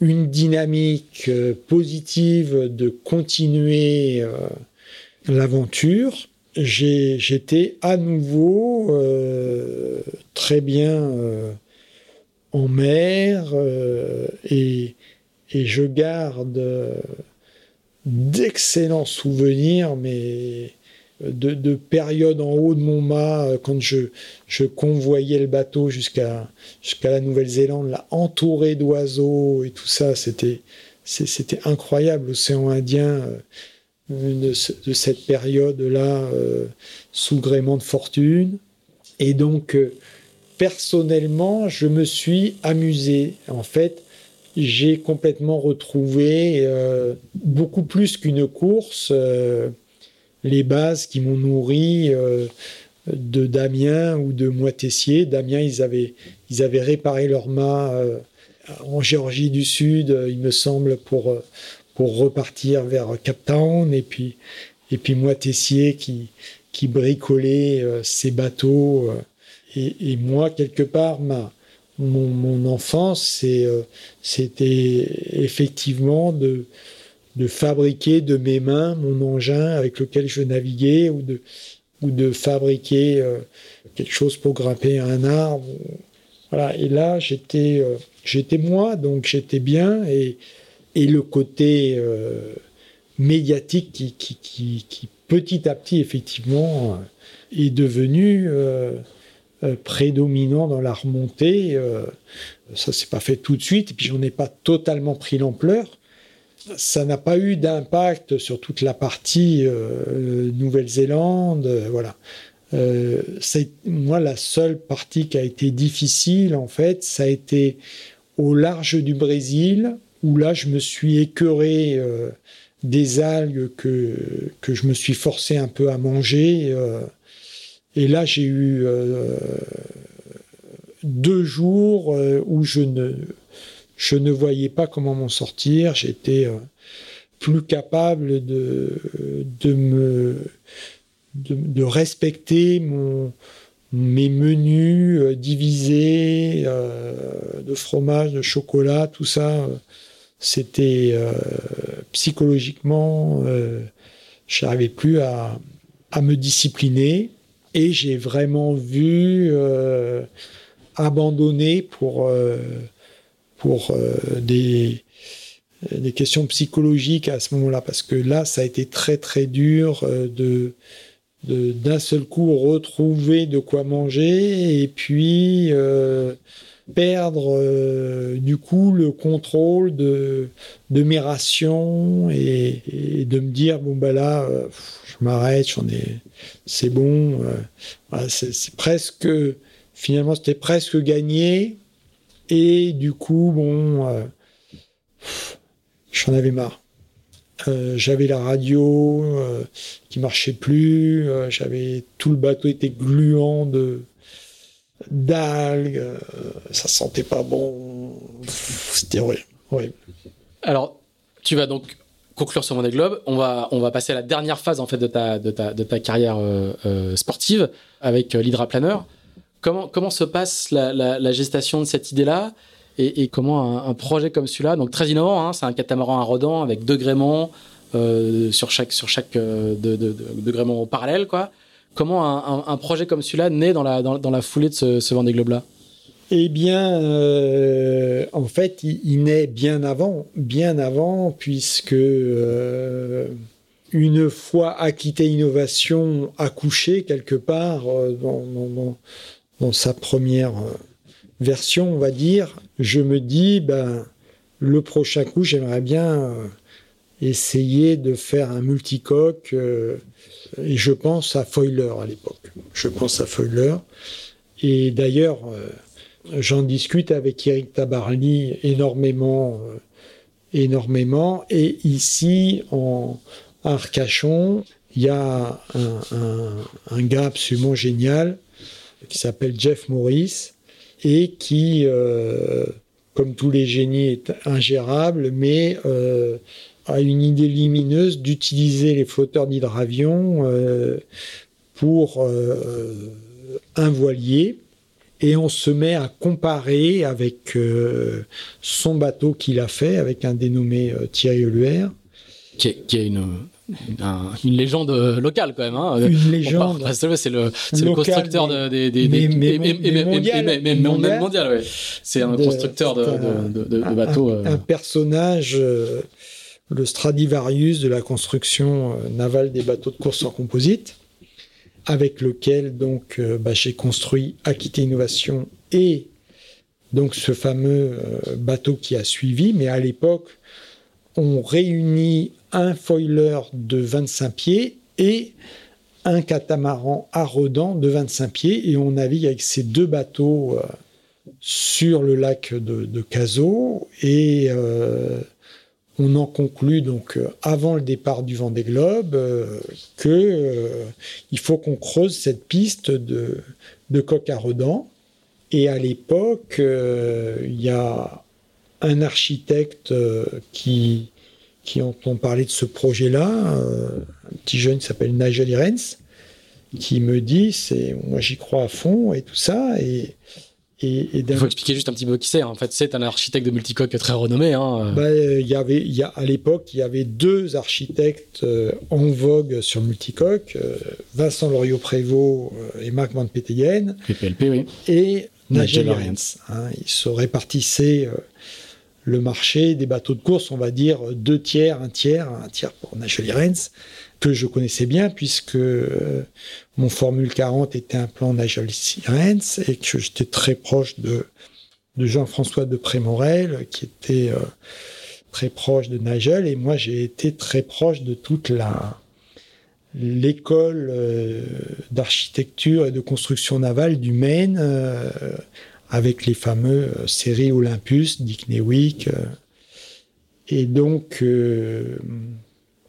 une dynamique positive de continuer l'aventure, j'étais à nouveau euh, très bien euh, en mer euh, et, je garde d'excellents souvenirs, mais de, périodes en haut de mon mât, quand je, convoyais le bateau jusqu'à la Nouvelle-Zélande, là, entouré d'oiseaux et tout ça, c'était incroyable. L'océan Indien, de, cette période-là euh, sous gréement de fortune. Et donc, euh, personnellement, je me suis amusé. En fait, j'ai complètement retrouvé euh, beaucoup plus qu'une course les bases qui m'ont nourri de Damien ou de Moitessier. Damien, ils avaient, ils avaient réparé leur mât en Géorgie du Sud, il me semble, pour, pour repartir vers Cap Town et puis et puis moi Tessier qui qui bricolait euh, ses bateaux euh, et, moi quelque part ma mon, mon enfance euh, c'était effectivement de de fabriquer de mes mains mon engin avec lequel je naviguais ou de ou de fabriquer quelque chose pour grimper un arbre voilà et là j'étais j'étais moi donc j'étais bien et et le côté euh, médiatique qui, qui, petit à petit, effectivement, euh, est devenu euh, prédominant dans la remontée. ça s'est pas fait tout de suite, et puis j'en ai pas totalement pris l'ampleur. Ça n'a pas eu d'impact sur toute la partie Nouvelle-Zélande, voilà. c'est moi la seule partie qui a été difficile en fait, ça a été au large du Brésil, où là, je me suis écœuré euh, des algues que, que je me suis forcé un peu à manger. Euh, et là, j'ai eu euh, deux jours où je ne, je ne voyais pas comment m'en sortir. J'étais plus capable de, de respecter mon, mes menus divisés de fromage, de chocolat, tout ça c'était euh, psychologiquement, euh, je n'arrivais plus à, à, me discipliner et j'ai vraiment vu euh, abandonner pour, pour des, des questions psychologiques à ce moment-là, parce que là, ça a été très très dur de d'un seul coup retrouver de quoi manger et puis perdre euh, du coup le contrôle de, de mes rations et, de me dire bon bah là euh, je m'arrête j'en ai c'est bon euh, c'est presque finalement c'était presque gagné et du coup bon j'en avais marre j'avais la radio qui marchait plus j'avais tout le bateau était gluant de d'algues, ça sentait pas bon. C'était horrible, Alors, tu vas donc conclure sur Vendée Globe. On va, on va passer à la dernière phase en fait de ta, de ta, de ta carrière sportive avec l'hydraplaneur. Comment, se passe la, gestation de cette idée-là et, comment un, projet comme celui-là, donc très innovant, hein, c'est un catamaran à rodant avec deux gréements euh, sur chaque, sur chaque euh, de, quoi. Comment un, projet comme celui-là naît dans la, dans, la foulée de ce, ce Vendée Globe-là? Eh bien, euh, en fait, il, naît bien avant, bien avant, puisque euh, une fois Aquitaine Innovation accouché quelque part dans sa première euh, version, on va dire, je me dis, ben, le prochain coup, j'aimerais bien euh, essayer de faire un multicoque. Euh, et je pense à Foiler à l'époque. Je pense à Foiler. Et d'ailleurs, j'en discute avec Eric Tabarly énormément, énormément. Et ici, en Arcachon, il y a un, gars absolument génial qui s'appelle Jeff Morris et qui, euh, comme tous les génies, est ingérable, mais euh, a une idée lumineuse d'utiliser les flotteurs d'hydravion euh, pour un voilier. Et on se met à comparer avec son bateau qu'il a fait, avec un dénommé Thierry une une légende locale quand même. Hein. Une légende. C'est le, le, constructeur des, même mondial. C'est un constructeur de, de, bateaux. Un, personnage, euh, le Stradivarius de la construction euh, navale des bateaux de course en composite, avec lequel donc euh, bah, j'ai construit Aquitaine Innovation et donc ce fameux bateau qui a suivi. Mais à l'époque, on réunit un foiler de 25 pieds et un catamaran à redans de 25 pieds. Et on navigue avec ces deux bateaux euh, sur le lac de, de et euh, on en conclut donc euh, avant le départ du Vendée Globe que il faut qu'on creuse cette piste de, de coq à redans et à l'époque il y a un architecte qui qui entend parler de ce projet-là, euh, un petit jeune qui s'appelle Nigel Irens, qui me dit, c'est moi j'y crois à fond et tout ça. Et, et, Il faut expliquer juste un petit peu qui c'est. En fait, c'est un architecte de multicoque très renommé. Hein. Bah, il y avait, il y a, à l'époque, il y avait deux architectes euh, en vogue sur multicoque, euh, Vincent Loriot-Prévost et Marc Van. PPLP, oui. Et Nigel Irens. Hein, ils se répartissaient le marché des bateaux de course, on va dire deux tiers, un tiers, un tiers pour Nigel Rens, que je connaissais bien puisque euh, mon Formule 40 était un plan Nigel Rens et que j'étais très proche de, de Jean-François de Prémorel qui était euh, très proche de Nigel. Et moi j'ai été très proche de toute la l'école euh, d'architecture et de construction navale du Maine avec les fameux euh, séries Olympus, Dick Newick. Euh. et donc, euh,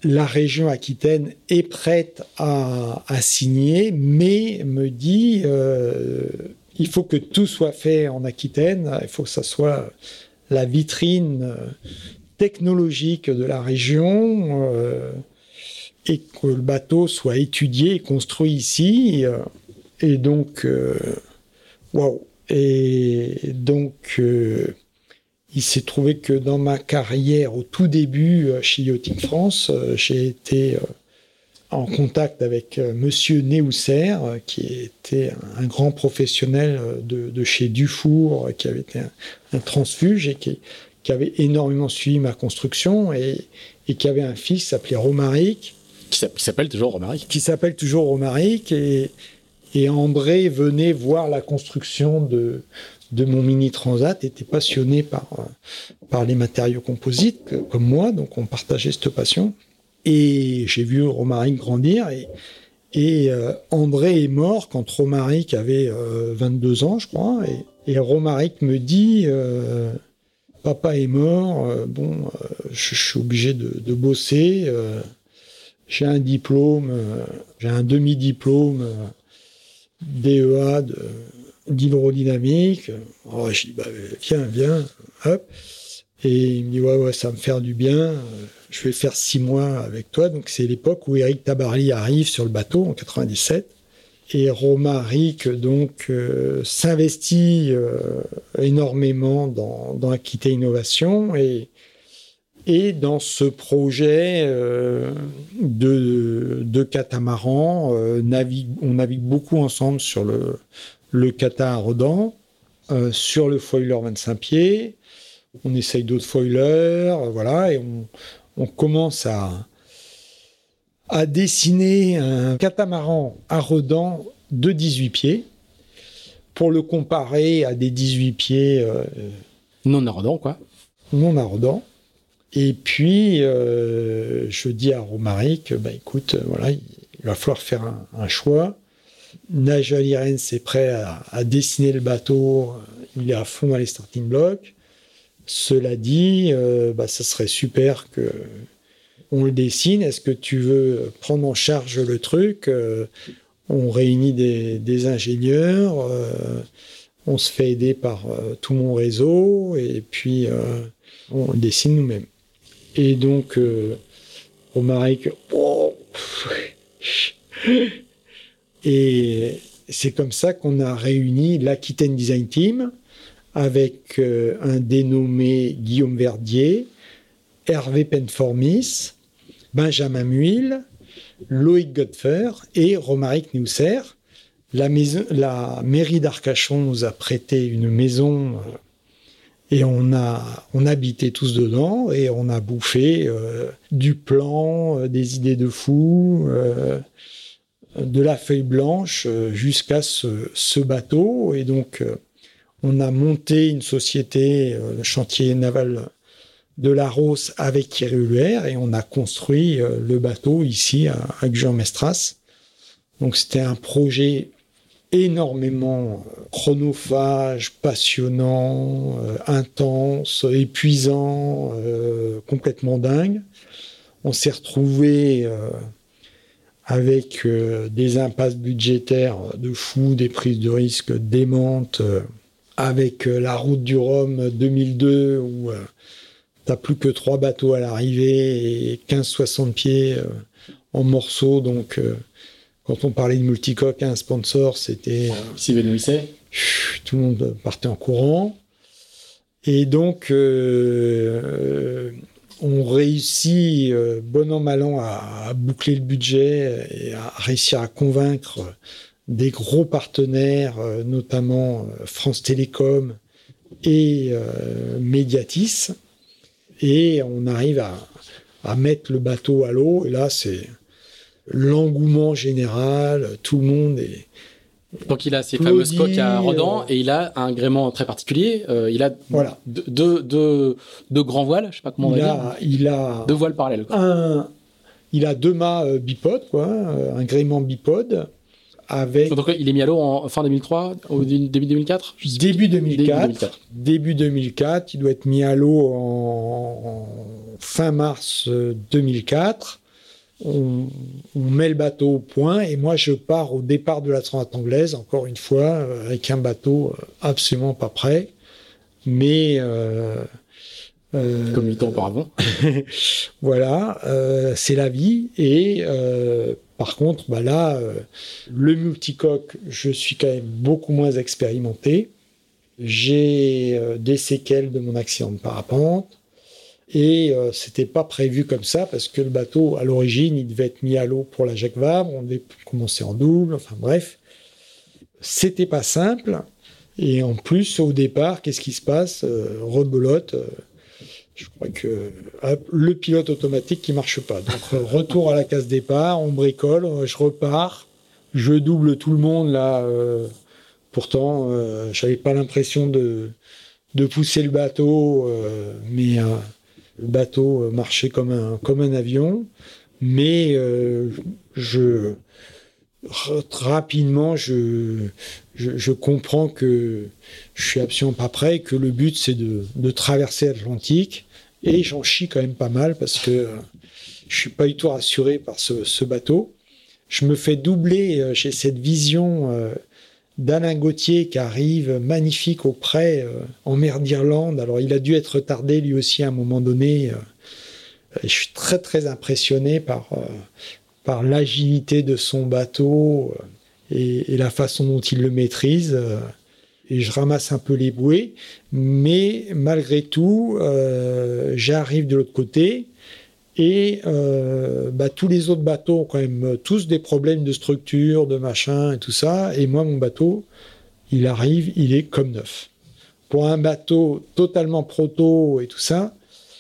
la région Aquitaine est prête à, signer, mais me dit, il faut que tout soit fait en Aquitaine, il faut que ça soit la vitrine technologique de la région et que le bateau soit étudié et construit ici. et donc, waouh, et donc, euh, il s'est trouvé que dans ma carrière, au tout début euh, chez Yachting France, euh, j'ai été en contact avec Monsieur Néousser, qui était un grand professionnel de, chez Dufour, qui avait été un, transfuge et qui, avait énormément suivi ma construction et, qui avait un fils s'appelait Romaric. Qui s'appelle toujours Romaric. Qui s'appelle toujours Romaric et, et André venait voir la construction de, de mon mini transat, était passionné par, par les matériaux composites, comme moi, donc on partageait cette passion. Et j'ai vu Romaric grandir et, et euh, André est mort quand Romaric avait 22 euh, ans, je crois. Et, et Romaric me dit euh, Papa est mort, bon, je, suis obligé de, de bosser. j'ai un diplôme, j'ai un demi-diplôme DEA de d'hydrodynamique. Oh, je dis, bah, viens, viens, hop. Et il me dit, ouais, ouais, ça va me faire du bien. Je vais faire six mois avec toi. Donc, c'est l'époque où Eric Tabarly arrive sur le bateau en 97. Et Romaric, donc, euh, s'investit euh, énormément dans, dans Aquité Innovation et, et dans ce projet euh, de, de catamaran. navigue, on navigue beaucoup ensemble sur le, le Cata à Rodan, sur le foiler 25 pieds. On essaye d'autres foilers, voilà, et on, on commence à, à dessiner un catamaran à redans de 18 pieds pour le comparer à des 18 pieds euh, non ardents, quoi. Non ardents. Et puis, euh, je dis à Romaric, bah, écoute, voilà, il, va falloir faire un, choix. Nigel Irene c'est prêt à, dessiner le bateau, il est à fond dans les starting blocks. Cela dit, euh, bah, ça serait super que on le dessine. Est-ce que tu veux prendre en charge le truc? Euh, On réunit des, ingénieurs, euh, on se fait aider par euh, tout mon réseau et puis on le dessine nous-mêmes. Et donc, Romaric, oh, et c'est comme ça qu'on a réuni l'Aquitaine Design Team avec un dénommé Guillaume Verdier, Hervé Penformis, Benjamin Muil, Loïc Godfer et Romaric Neusser. La, mairie d'Arcachon nous a prêté une maison euh, et on a on habitait tous dedans et on a bouffé euh, du plan, euh, des idées de fou, de la feuille blanche jusqu'à ce, bateau et donc on a monté une société, le chantier naval de la Rose avec Thierry et on a construit euh, le bateau ici avec Jean Mestras. Donc c'était un projet énormément euh, chronophage, passionnant, euh, intense, épuisant, complètement dingue. On s'est retrouvé avec des impasses budgétaires de fou, des prises de risques démentes, avec la route du Rhum 2002 où T'as plus que trois bateaux à l'arrivée et 15-60 pieds euh, en morceaux. Donc, euh, quand on parlait de multicoque un sponsor, c'était. Euh, s'évanouissait Tout le monde partait en courant. Et donc, on réussit, bon an, mal an, à, boucler le budget et à réussir à convaincre des gros partenaires, notamment France Télécom et Mediatis et on arrive à, mettre le bateau à l'eau. Et là, c'est l'engouement général. Tout le monde est. Donc il a ses fameuses coques à Rodan et il a un gréement très particulier. Euh, il a voilà. deux, deux, deux, grands voiles, je sais pas comment on va dire. Il a deux voiles parallèles. Un, il a deux mâts euh, bipodes, quoi, euh, un gréement bipode. Donc il est mis à l'eau en fin 2003 ou début 2004 Début 2004, début 2004. Il doit être mis à l'eau en, fin mars 2004. On, met le bateau au point et moi je pars au départ de la Transat anglaise, encore une fois, avec un bateau absolument pas prêt. Mais euh, euh, Comme huit ans auparavant. voilà, euh, c'est la vie. Et euh, par contre, bah là, euh, le multicoque, je suis quand même beaucoup moins expérimenté. J'ai euh, des séquelles de mon accident de parapente. Et euh, c'était pas prévu comme ça parce que le bateau, à l'origine, il devait être mis à l'eau pour la Jacques Vabre. On devait commencer en double. Enfin bref, c'était pas simple. Et en plus, au départ, qu'est-ce qui se passe? Rebelote je crois que le pilote automatique qui marche pas. Donc euh, retour à la case départ, on bricole, euh, je repars, je double tout le monde là. Euh, pourtant, euh, j'avais pas l'impression de de pousser le bateau, mais le bateau marchait comme un comme un avion. Mais je rapidement, je, je, comprends que je suis absolument pas prêt, que le but c'est de, de, traverser l'Atlantique, et j'en chie quand même pas mal parce que je suis pas du tout rassuré par ce, ce bateau. Je me fais doubler, euh, j'ai cette vision euh, d'Alain Gauthier qui arrive magnifique auprès en mer d'Irlande. Alors il a dû être retardé lui aussi à un moment donné. je suis très très impressionné par, par l'agilité de son bateau et, la façon dont il le maîtrise. et je ramasse un peu les bouées, mais malgré tout, j'arrive de l'autre côté et euh, bah, tous les autres bateaux ont quand même tous des problèmes de structure, de machin et tout ça. Et moi, mon bateau, il arrive, il est comme neuf. Pour un bateau totalement proto et tout ça,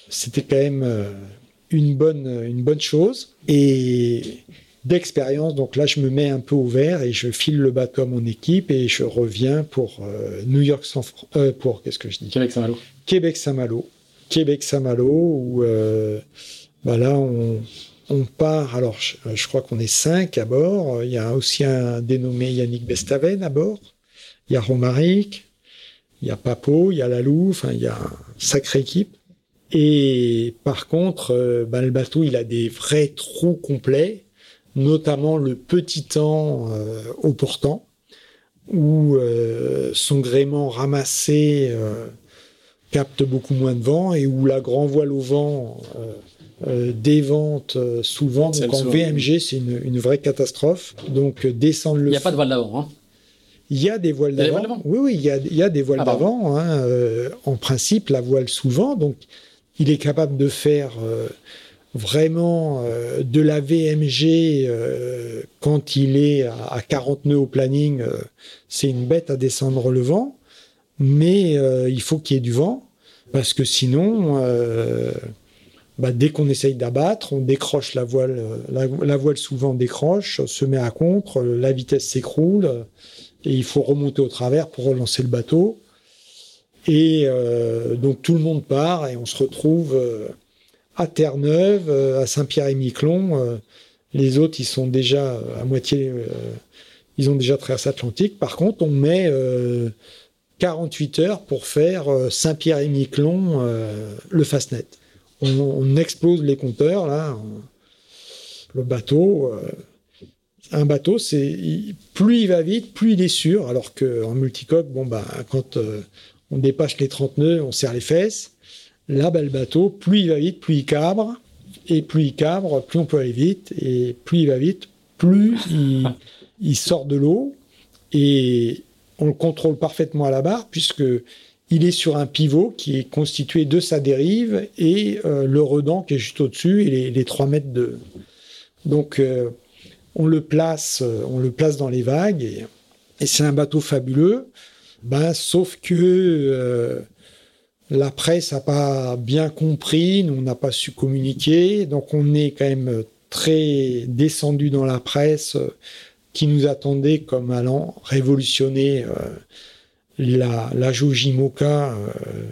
c'était quand même euh, une bonne, une bonne chose. Et d'expérience, donc là, je me mets un peu au vert et je file le bateau à mon équipe et je reviens pour euh, New York, San pour qu'est-ce que je dis? Québec-Saint-Malo. Québec-Saint-Malo. Québec-Saint-Malo, où bah là, on, part. Alors, je, crois qu'on est cinq à bord. Il y a aussi un dénommé Yannick Bestaven à bord. Il y a Romaric, il y a Papo, il y a Lalou. Enfin, il y a une sacrée équipe. Et par contre, euh, bah, le bateau, il a des vrais trous complets, notamment le petit temps euh, au portant, où euh, son gréement ramassé capte beaucoup moins de vent et où la grand voile au vent euh, des ventes euh, souvent. Donc en VMG, c'est une, vraie catastrophe. Donc euh, descendre le. Il n'y a pas de voile d'avant. Hein. Il y a des voiles d'avant. Oui, oui, il y a, il y a des voiles ah, d'avant. Hein. en principe, la voile sous-vent. Donc, il est capable de faire vraiment de la VMG quand il est à, 40 nœuds au planning. c'est une bête à descendre le vent. Mais il faut qu'il y ait du vent. Parce que sinon, bah, dès qu'on essaye d'abattre, on décroche la voile, euh, la, voile souvent décroche, se met à contre, euh, la vitesse s'écroule, euh, et il faut remonter au travers pour relancer le bateau. Et donc tout le monde part et on se retrouve à Terre-Neuve, à Saint-Pierre-et-Miquelon. les autres, ils sont déjà à moitié, ils ont déjà traversé l'Atlantique. Par contre, on met 48 heures pour faire Saint-Pierre-et-Miquelon, le Fastnet on, explose les compteurs, là. Le bateau, euh, un bateau, c'est plus il va vite, plus il est sûr. Alors qu'en multicoque, bon, bah, quand euh, on dépasse les 30 nœuds, on serre les fesses. Là, bah, le bateau, plus il va vite, plus il cabre. Et plus il cabre, plus on peut aller vite. Et plus il va vite, plus il sort de l'eau. Et on le contrôle parfaitement à la barre, puisque il est sur un pivot qui est constitué de sa dérive et euh, le redent qui est juste au-dessus et les, 3 mètres de. Donc euh, on le place, euh, on le place dans les vagues et, c'est un bateau fabuleux. Ben, sauf que la presse n'a pas bien compris, nous on n'a pas su communiquer, donc on est quand même très descendu dans la presse qui nous attendait comme allant révolutionner la, la Jojimoka. Euh,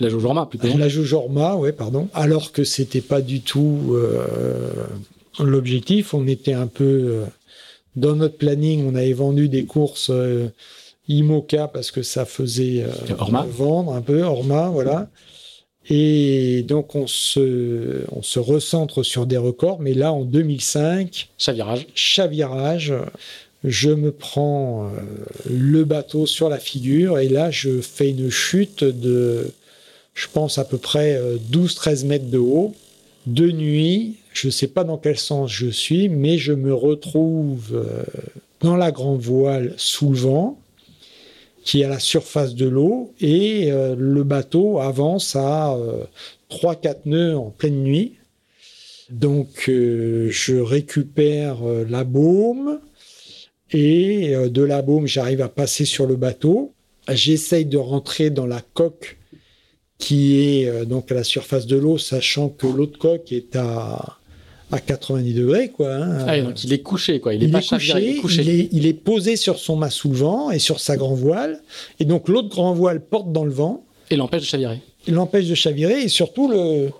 la Jojorma, plutôt. La Jojorma, ouais, pardon. Alors que c'était pas du tout euh, l'objectif. On était un peu euh, dans notre planning. On avait vendu des courses Imoca parce que ça faisait vendre un peu Orma, voilà. Et donc on se, on se recentre sur des records, mais là en 2005, chavirage, chavirage, je me prends euh, le bateau sur la figure et là je fais une chute de, je pense à peu près 12-13 euh, mètres de haut, de nuit, je ne sais pas dans quel sens je suis, mais je me retrouve euh, dans la grande voile sous le vent qui est à la surface de l'eau et le bateau avance à 3-4 nœuds en pleine nuit. Donc je récupère la baume, et euh, de la baume, j'arrive à passer sur le bateau. J'essaye de rentrer dans la coque qui est euh, donc à la surface de l'eau, sachant que l'autre coque est à, à 90 degrés. Quoi, hein. Ah, donc il est couché, quoi. Il, est, pas couché, il, est, posé sur son mât sous le vent et sur sa grand voile. Et donc l'autre grand voile porte dans le vent. Et l'empêche de chavirer. Il l'empêche de chavirer et surtout le,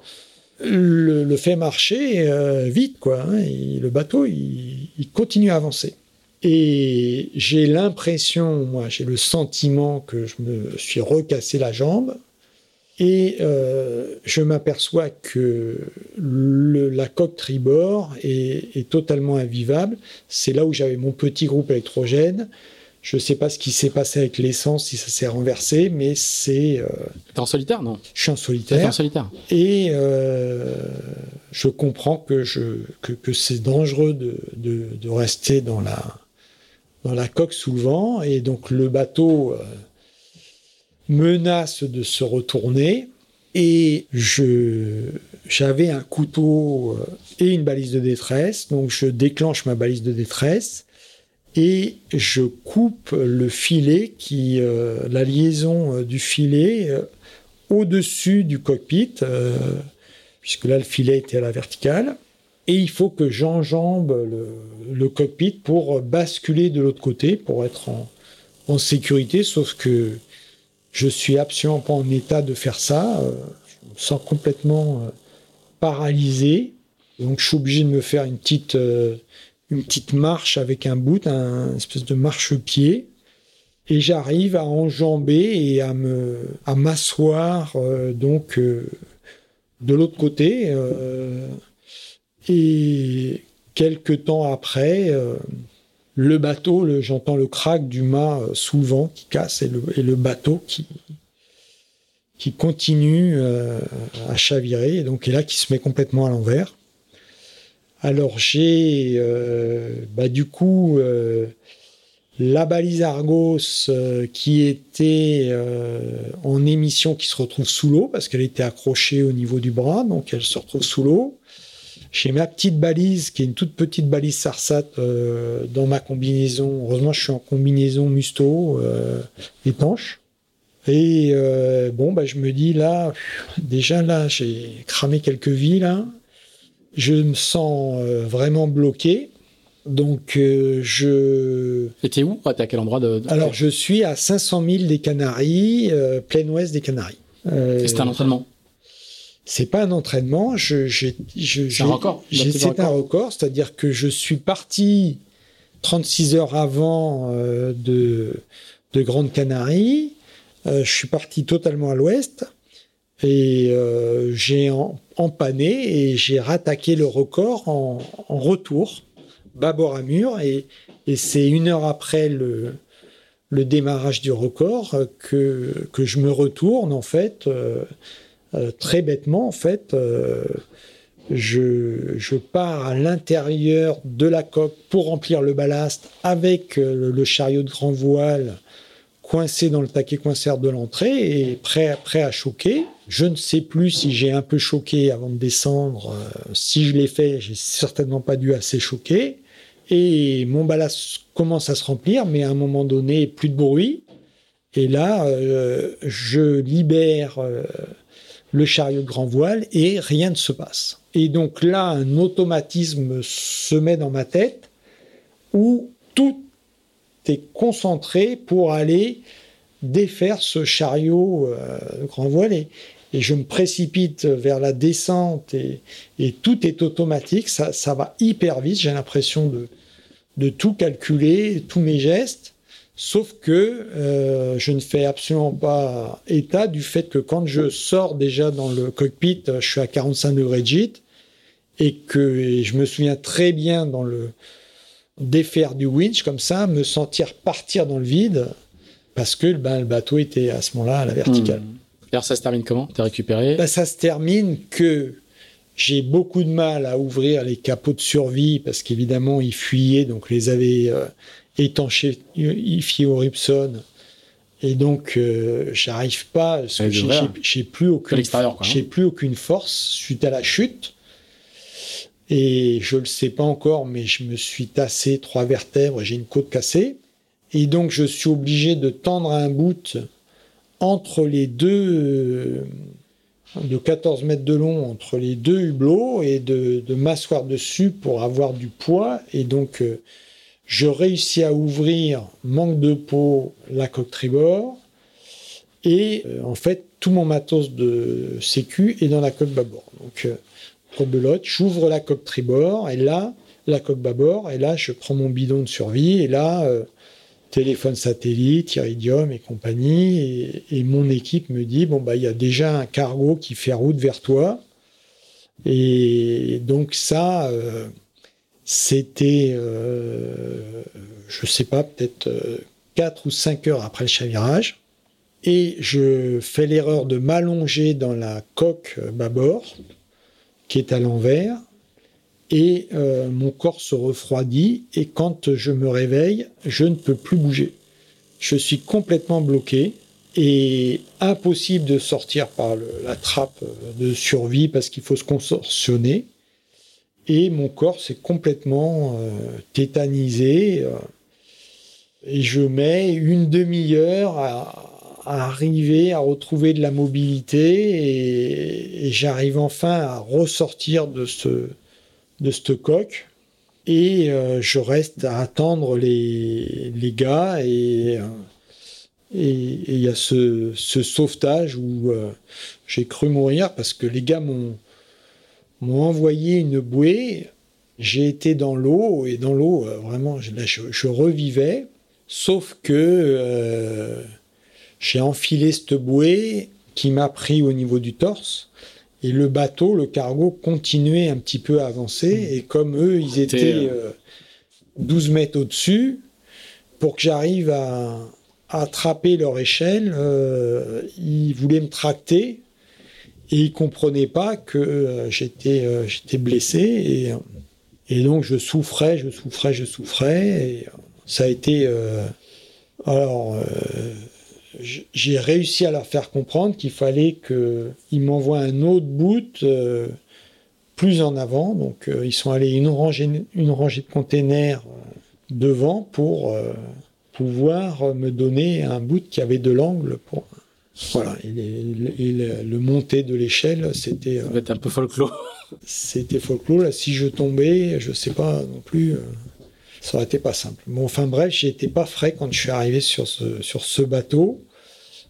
le, fait marcher euh, vite. Quoi, hein. le bateau, il, il continue à avancer. Et j'ai l'impression, moi, j'ai le sentiment que je me suis recassé la jambe. Et euh, je m'aperçois que la coque tribord est, totalement invivable. C'est là où j'avais mon petit groupe électrogène. Je ne sais pas ce qui s'est passé avec l'essence, si ça s'est renversé, mais c'est. Euh, T'es en solitaire, non? Je suis en solitaire. en solitaire. Et euh, je comprends que, je, que, que c'est dangereux de, de, de, rester dans la, dans la coque sous. Et donc le bateau euh, menace de se retourner. Et je, j'avais un couteau euh, et une balise de détresse. Donc je déclenche ma balise de détresse et je coupe le filet qui, euh, la liaison du filet au-dessus du cockpit, puisque là le filet était à la verticale. Et il faut que j'enjambe le, cockpit pour basculer de l'autre côté, pour être en, sécurité, sauf que je suis absolument pas en état de faire ça. Je me sens complètement paralysé. Donc je suis obligé de me faire une petite une petite marche avec un bout, un espèce de marchepied. Et j'arrive à enjamber et à me à m'asseoir euh, donc euh, de l'autre côté. Euh, et quelques temps après, euh, le bateau, j'entends le crack du mât euh, sous qui casse et le, et bateau qui qui continue à chavirer et donc est là qui se met complètement à l'envers. Alors j'ai euh, bah, du coup euh, la balise Argos euh, qui était euh, en émission qui se retrouve sous l'eau parce qu'elle était accrochée au niveau du bras, donc elle se retrouve sous l'eau. J'ai ma petite balise qui est une toute petite balise Sarsat euh, dans ma combinaison. Heureusement, je suis en combinaison Musto étanche. Et bon, bah, je me dis là, déjà là, j'ai cramé quelques vies là. Je me sens euh, vraiment bloqué. Donc, euh, je. Et t'es où T'es à quel endroit de, de... Alors, je suis à 500 000 des Canaries, euh, plein ouest des Canaries. Euh, c'est un entraînement C'est pas un entraînement. Je, j'ai, je, c'est un record. c'est un record, c'est-à-dire que je suis parti 36 heures avant euh, de, de Grande Canarie. je suis parti totalement à l'ouest. Et euh, j'ai empanné et j'ai rattaqué le record en, en retour, bâbord à mur. Et, et c'est une heure après le, le démarrage du record que, que je me retourne, en fait, euh, euh, très bêtement, en fait. Euh, je, pars à l'intérieur de la coque pour remplir le ballast avec le, le chariot de grand voile coincé dans le taquet coinceur de l'entrée et prêt, prêt à choquer. Je ne sais plus si j'ai un peu choqué avant de descendre. Euh, si je l'ai fait, j'ai certainement pas dû assez choquer. Et mon ballast commence à se remplir, mais à un moment donné, plus de bruit. Et là, euh, je libère euh, le chariot de grand voile et rien ne se passe. Et donc là, un automatisme se met dans ma tête où tout est concentré pour aller défaire ce chariot euh, grand voile. Et, je me précipite vers la descente et, tout est automatique, ça, va hyper vite, j'ai l'impression de tout calculer, tous mes gestes, sauf que euh, je ne fais absolument pas état du fait que quand je sors déjà dans le cockpit, je suis à 45 degrés de gîte et que et je me souviens très bien dans le défaire du winch comme ça, me sentir partir dans le vide parce que ben, le bateau était à ce moment-là à la verticale. Mmh. Alors ça se termine comment? T'es récupéré? Ben, Ça se termine que j'ai beaucoup de mal à ouvrir les capots de survie parce qu'évidemment ils fuyaient, donc les avait euh, étanchéifiés au Ripson. Et donc euh, j'arrive pas, parce que j'ai plus aucune, j'ai plus aucune force suite à la chute. Et je le sais pas encore, mais je me suis tassé trois vertèbres, j'ai une côte cassée. Et donc, je suis obligé de tendre un bout entre les deux, de 14 mètres de long, entre les deux hublots et de, de m'asseoir dessus pour avoir du poids. Et donc, euh, je réussis à ouvrir, manque de peau, la coque tribord. Et euh, en fait, tout mon matos de sécu est dans la coque bâbord. Donc, euh, rebelote, j'ouvre la coque tribord et là, la coque bâbord, et là, je prends mon bidon de survie et là, euh, téléphone satellite, iridium et compagnie, et, mon équipe me dit bon bah il y a déjà un cargo qui fait route vers toi, et donc ça, euh, c'était, euh, je sais pas, peut-être 4 ou 5 heures après le chavirage. Et je fais l'erreur de m'allonger dans la coque bâbord, qui est à l'envers, et euh, mon corps se refroidit, et quand je me réveille, je ne peux plus bouger. Je suis complètement bloqué, et impossible de sortir par la trappe de survie parce qu'il faut se consortionner. Et mon corps s'est complètement euh, tétanisé. Euh, et je mets une demi-heure à, arriver à retrouver de la mobilité et, j'arrive enfin à ressortir de ce de cette coque et euh, je reste à attendre les, les gars et et il y a ce, ce sauvetage où j'ai cru mourir parce que les gars m'ont m'ont envoyé une bouée. J'ai été dans l'eau et dans l'eau, euh, vraiment, je, je, revivais. Sauf que euh, j'ai enfilé cette bouée qui m'a pris au niveau du torse. Et le bateau, le cargo, continuait un petit peu à avancer. Mmh. Et comme eux, ils étaient 12 euh, mètres au-dessus, pour que j'arrive à, attraper leur échelle, ils voulaient me tracter et il comprenait pas que euh, j'étais euh, j'étais blessé et, et donc je souffrais, je souffrais, je souffrais et ça a été euh, alors j'ai réussi à leur faire comprendre qu'il fallait qu'ils m'envoient un autre boot plus en avant. Donc ils sont allés une rangée, une rangée de containers devant pour pouvoir me donner un boot qui avait de l'angle pour voilà, et, le monter de l'échelle, c'était. Ça va être un peu folklore. C'était folklore. Là, si je tombais, je sais pas non plus, euh, ça aurait été pas simple. Bon, enfin bref, j'étais pas frais quand je suis arrivé sur ce, sur ce bateau.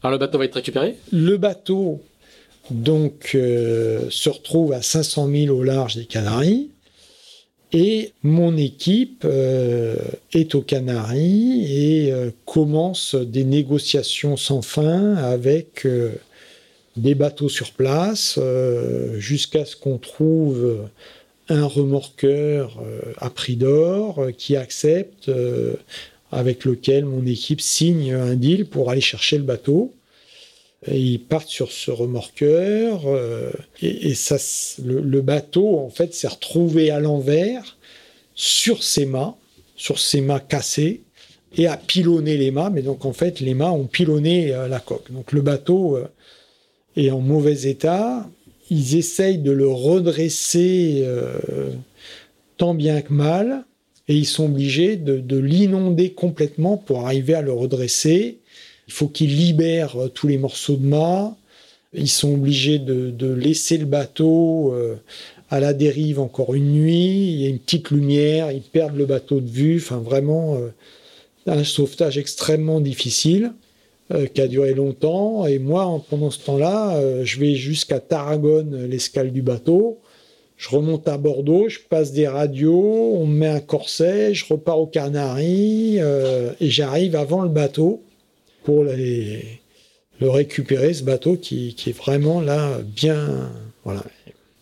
Alors le bateau va être récupéré? Le bateau, donc, euh, se retrouve à 500 000 au large des Canaries. Et mon équipe euh, est aux Canaries et euh, commence des négociations sans fin avec euh, des bateaux sur place jusqu'à ce qu'on trouve un remorqueur à prix d'or qui accepte, avec lequel mon équipe signe un deal pour aller chercher le bateau. Ils partent sur ce remorqueur euh, et, ça, le, bateau en fait s'est retrouvé à l'envers sur ses mâts, sur ses mâts cassés et a pilonné les mâts. Mais donc en fait les mâts ont pilonné euh, la coque. Donc le bateau euh, est en mauvais état. Ils essayent de le redresser tant bien que mal et ils sont obligés de l'inonder complètement pour arriver à le redresser il faut qu'ils libèrent euh, tous les morceaux de mât. Ils sont obligés de, laisser le bateau euh, à la dérive encore une nuit. Il y a une petite lumière, ils perdent le bateau de vue. Enfin, vraiment, euh, un sauvetage extrêmement difficile qui a duré longtemps. Et moi, pendant ce temps-là, je vais jusqu'à Tarragone, l'escale du bateau. Je remonte à Bordeaux, je passe des radios, on me met un corset, je repars aux Canaries et j'arrive avant le bateau pour le récupérer, ce bateau qui, est vraiment là bien. Voilà.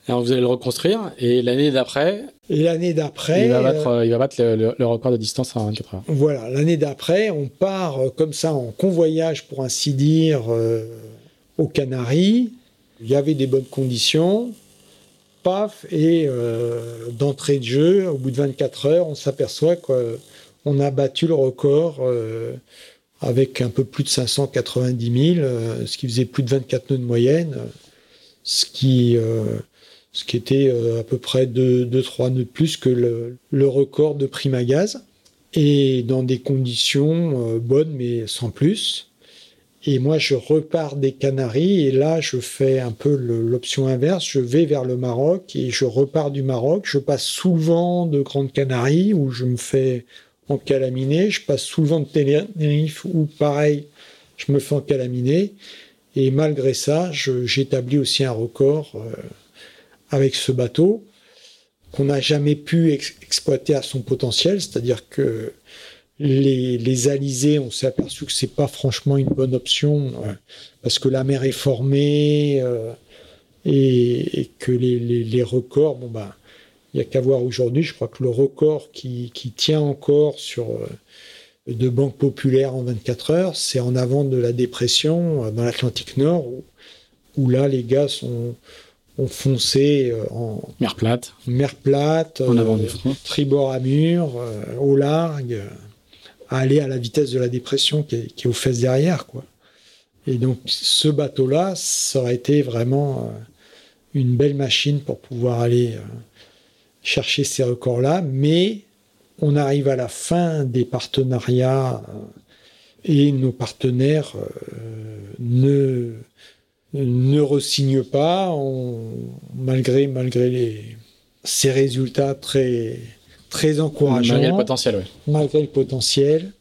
Alors vous allez le reconstruire et l'année d'après? Et l'année d'après. Il va battre, euh, il va battre le, record de distance en 24 heures. Voilà, l'année d'après, on part euh, comme ça en convoyage, pour ainsi dire, euh, aux Canaries. Il y avait des bonnes conditions. Paf, et d'entrée de jeu, au bout de 24 heures, on s'aperçoit qu'on a battu le record avec un peu plus de 590 000, euh, ce qui faisait plus de 24 nœuds de moyenne, ce qui, euh, ce qui était euh, à peu près 2-3 nœuds de plus que le, le record de Primagaz, et dans des conditions bonnes mais sans plus. Et moi, je repars des Canaries et là, je fais un peu l'option inverse. Je vais vers le Maroc et je repars du Maroc. Je passe souvent de Grande Canarie où je me fais en calaminé. Je passe souvent de Tenerife où, pareil, je me fais en calaminé. Et malgré ça, j'établis aussi un record euh, avec ce bateau qu'on n'a jamais pu exploiter à son potentiel. C'est-à-dire que les, les alizés, on s'est aperçu que c'est pas franchement une bonne option euh, parce que la mer est formée euh, et, que les, les, records, bon bah, il n'y a qu'à voir aujourd'hui, je crois que le record qui, tient encore sur, euh, de Banque Populaire en 24 heures. C'est en avant de la dépression dans l'Atlantique Nord où, là, les gars sont, ont foncé en mer plate, mer plate, en avant du front, tribord à mur, au largue, à aller à la vitesse de la dépression qui est, qui est aux fesses derrière, quoi. Et donc, ce bateau-là, ça aurait été vraiment une belle machine pour pouvoir aller chercher ces records-là, mais on arrive à la fin des partenariats euh, et nos partenaires euh, ne ne resignent pas malgré malgré les, ces résultats très très encourageants. Malgré le potentiel, oui. Malgré le potentiel.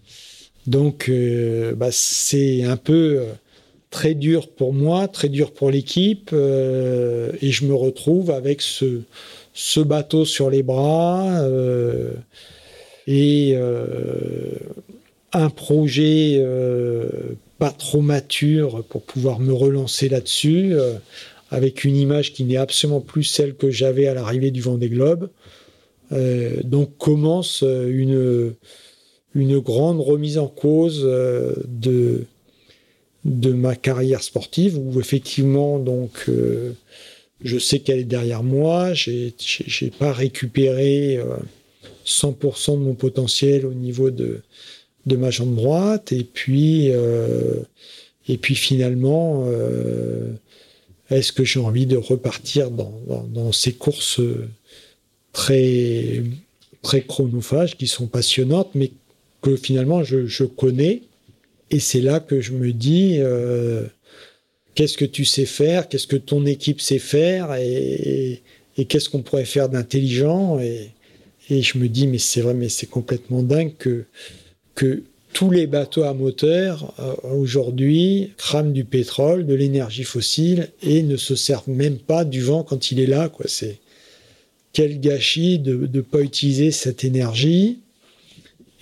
Donc, euh, bah, c'est un peu très dur pour moi, très dur pour l'équipe, et je me retrouve avec ce, ce bateau sur les bras euh, et euh, un projet euh, pas trop mature pour pouvoir me relancer là-dessus, avec une image qui n'est absolument plus celle que j'avais à l'arrivée du Vendée Globe. donc commence une, une grande remise en cause de, de ma carrière sportive, où effectivement donc je sais qu'elle est derrière moi. J'ai, j'ai pas récupéré 100% euh, de mon potentiel au niveau de, de ma jambe droite. Et puis, euh, et puis finalement, euh, est-ce que j'ai envie de repartir dans, dans, ces courses très, très chronophages qui sont passionnantes, mais que finalement je, je connais. Et c'est là que je me dis, qu'est-ce que tu sais faire, qu'est-ce que ton équipe sait faire? Et, qu'est-ce qu'on pourrait faire d'intelligent? Et, je me dis, mais c'est vrai, mais c'est complètement dingue que, que tous les bateaux à moteur euh, aujourd'hui crament du pétrole, de l'énergie fossile et ne se servent même pas du vent quand il est là. Quoi. C'est quel gâchis de ne pas utiliser cette énergie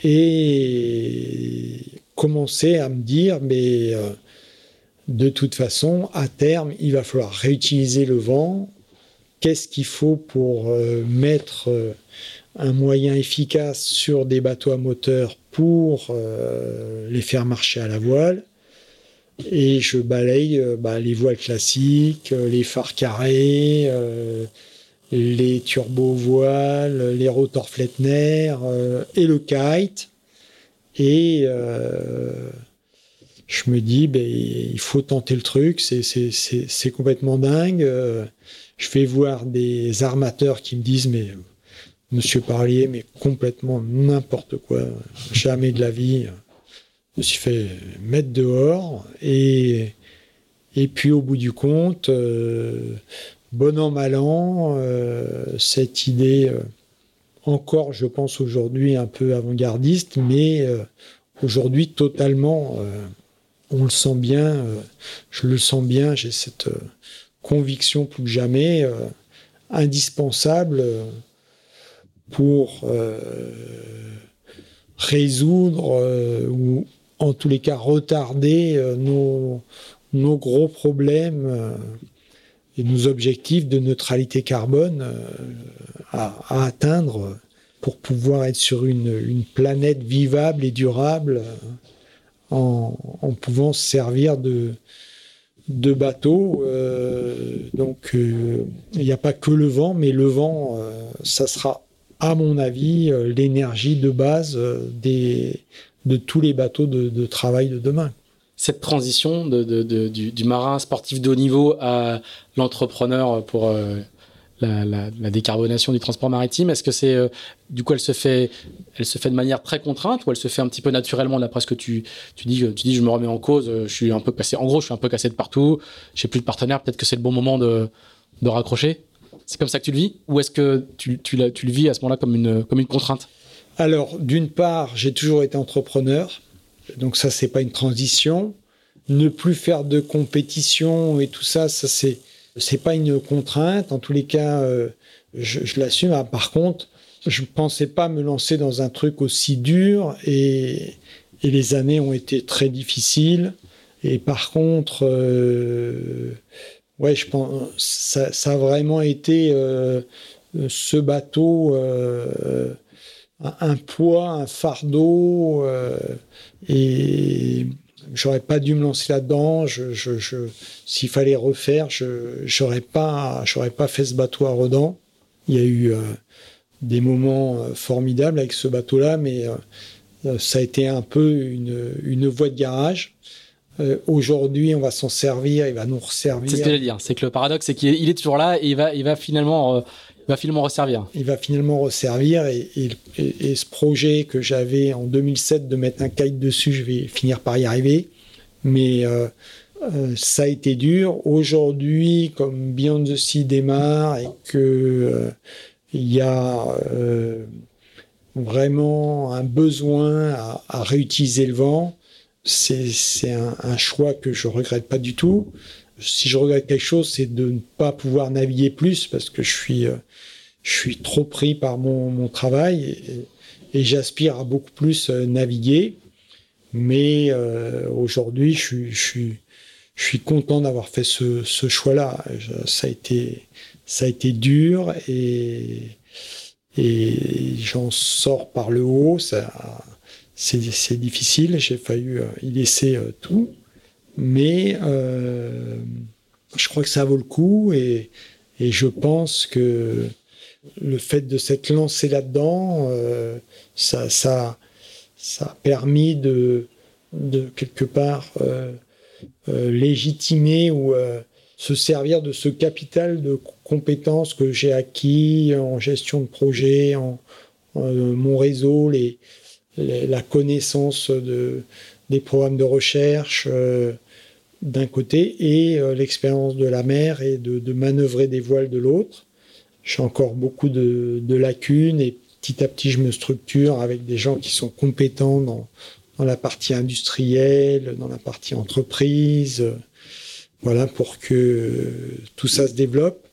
et commencer à me dire, mais euh, de toute façon, à terme, il va falloir réutiliser le vent. Qu'est-ce qu'il faut pour euh, mettre euh, un moyen efficace sur des bateaux à moteur pour euh, les faire marcher à la voile? Et je balaye bah, les voiles classiques, les phares carrés, les turbo-voiles, les rotors Flettner et le kite. Je me dis, ben, il faut tenter le truc, c'est complètement dingue. Euh, je vais voir des armateurs qui me disent, mais monsieur Parlier, mais complètement n'importe quoi, jamais de la vie. Je me suis fait mettre dehors et, et puis au bout du compte, euh, bon an, mal an, euh, cette idée, encore je pense aujourd'hui un peu avant-gardiste, mais aujourd'hui totalement on le sent bien, euh, je le sens bien, j'ai cette euh, conviction plus que jamais euh, indispensable pour résoudre ou en tous les cas retarder nos, gros problèmes et nos objectifs de neutralité carbone à, atteindre pour pouvoir être sur une planète vivable et durable en, pouvant se servir de, de bateaux. Euh, donc euh, il n'y a pas que le vent, mais le vent, euh, ça sera à mon avis l'énergie de base des, de tous les bateaux de, travail de demain. Cette transition de, du, du, marin sportif de haut niveau à l'entrepreneur pour la, la, la, décarbonation du transport maritime. Est-ce que c'est euh, du coup elle se fait elle se fait de manière très contrainte ou elle se fait un petit peu naturellement d'après ce que tu tu dis tu dis je me remets en cause euh, je suis un peu cassé. En gros je suis un peu cassé de partout. J'ai plus de partenaire peut-être que c'est le bon moment de de raccrocher. C'est comme ça que tu le vis ou est-ce que tu tu, tu le vis à ce moment-là comme une comme une contrainte? Alors d'une part j'ai toujours été entrepreneur. Donc ça c'est pas une transition. Ne plus faire de compétition et tout ça ça c'est c'est pas une contrainte. En tous les cas, euh, je, l'assume. Ah, par contre, je ne pensais pas me lancer dans un truc aussi dur et, les années ont été très difficiles. Et par contre, euh, ouais, je pense, ça, ça a vraiment été euh, ce bateau un, poids, un fardeau, et j'aurais pas dû me lancer là-dedans. Je, je, S'il fallait refaire, j'aurais pas, j'aurais pas fait ce bateau à Rodan. Il y a eu euh, des moments euh, formidables avec ce bateau-là, mais ça a été un peu une, voie de garage. Aujourd'hui, on va s'en servir, il va nous resservir. C'est ce que je dire. C'est que le paradoxe, c'est qu'il est toujours là et il va, il va finalement il va finalement resservir. Il va finalement resservir et, ce projet que j'avais en 2007 de mettre un kite dessus, je vais finir par y arriver. Mais euh, euh, ça a été dur. Aujourd'hui, comme Beyond the Sea démarre et que euh, il y a vraiment un besoin à, réutiliser le vent, c'est un, un, choix que je regrette pas du tout si je regrette quelque chose, c'est de ne pas pouvoir naviguer plus parce que je suis, je suis trop pris par mon, mon travail et, j'aspire à beaucoup plus euh, naviguer. Mais euh, aujourd'hui, je suis, je, suis, je suis content d'avoir fait ce, ce choix-là. Ça a été, ça a été dur et, et j'en sors par le haut. Ça, c'est, difficile. J'ai failli euh, y laisser tout, mais euh, je crois que ça vaut le coup et, et je pense que le fait de s'être lancé là-dedans, euh, ça, a permis de, quelque part euh, euh, légitimer ou se servir de ce capital de compétences que j'ai acquis en gestion de projet, en, mon réseau, la connaissance de, des programmes de recherche d'un côté et l'expérience de la mer et de manœuvrer des voiles de l'autre j'ai encore beaucoup de, lacunes et petit à petit je me structure avec des gens qui sont compétents dans, la partie industrielle, dans la partie entreprise, voilà pour que tout ça se développe.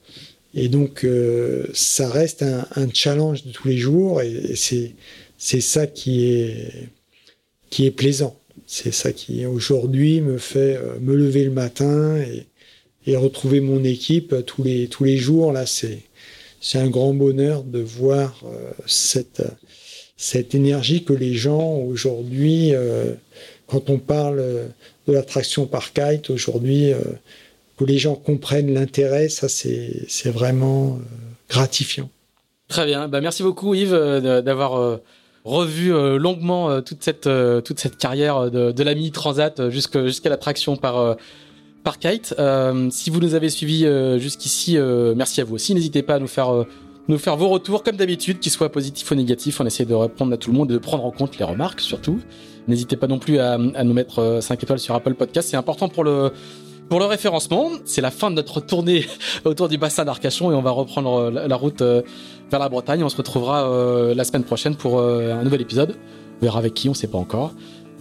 Et donc euh, ça reste un, challenge de tous les jours et, c'est c'est ça qui est qui est plaisant. C'est ça qui aujourd'hui me fait euh, me lever le matin et, et retrouver mon équipe tous les tous les jours là c'est c'est un grand bonheur de voir euh, cette, cette énergie que les gens aujourd'hui, euh, quand on parle de l'attraction par kite aujourd'hui, euh, que les gens comprennent l'intérêt, ça c'est vraiment gratifiant. Très bien, bah, merci beaucoup Yves d'avoir revu longuement toute cette toute cette carrière de, de la mini transat jusqu'à l'attraction par par Kite. Euh, si vous nous avez suivis euh, jusqu'ici, euh, merci à vous aussi. N'hésitez pas à nous faire nous faire vos retours comme d'habitude, qu'ils soient positifs ou négatifs. On essaie de répondre à tout le monde et de prendre en compte les remarques surtout. N'hésitez pas non plus à, nous mettre 5 étoiles sur Apple Podcast. C'est important pour le pour le référencement. C'est la fin de notre tournée autour du bassin d'Arcachon et on va reprendre la, route vers la Bretagne. On se retrouvera la semaine prochaine pour un nouvel épisode. On verra avec qui, on sait pas encore.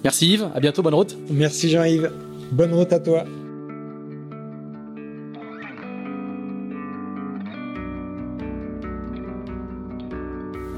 Merci Yves, à bientôt, bonne route. Merci Jean-Yves. Bonne route à toi.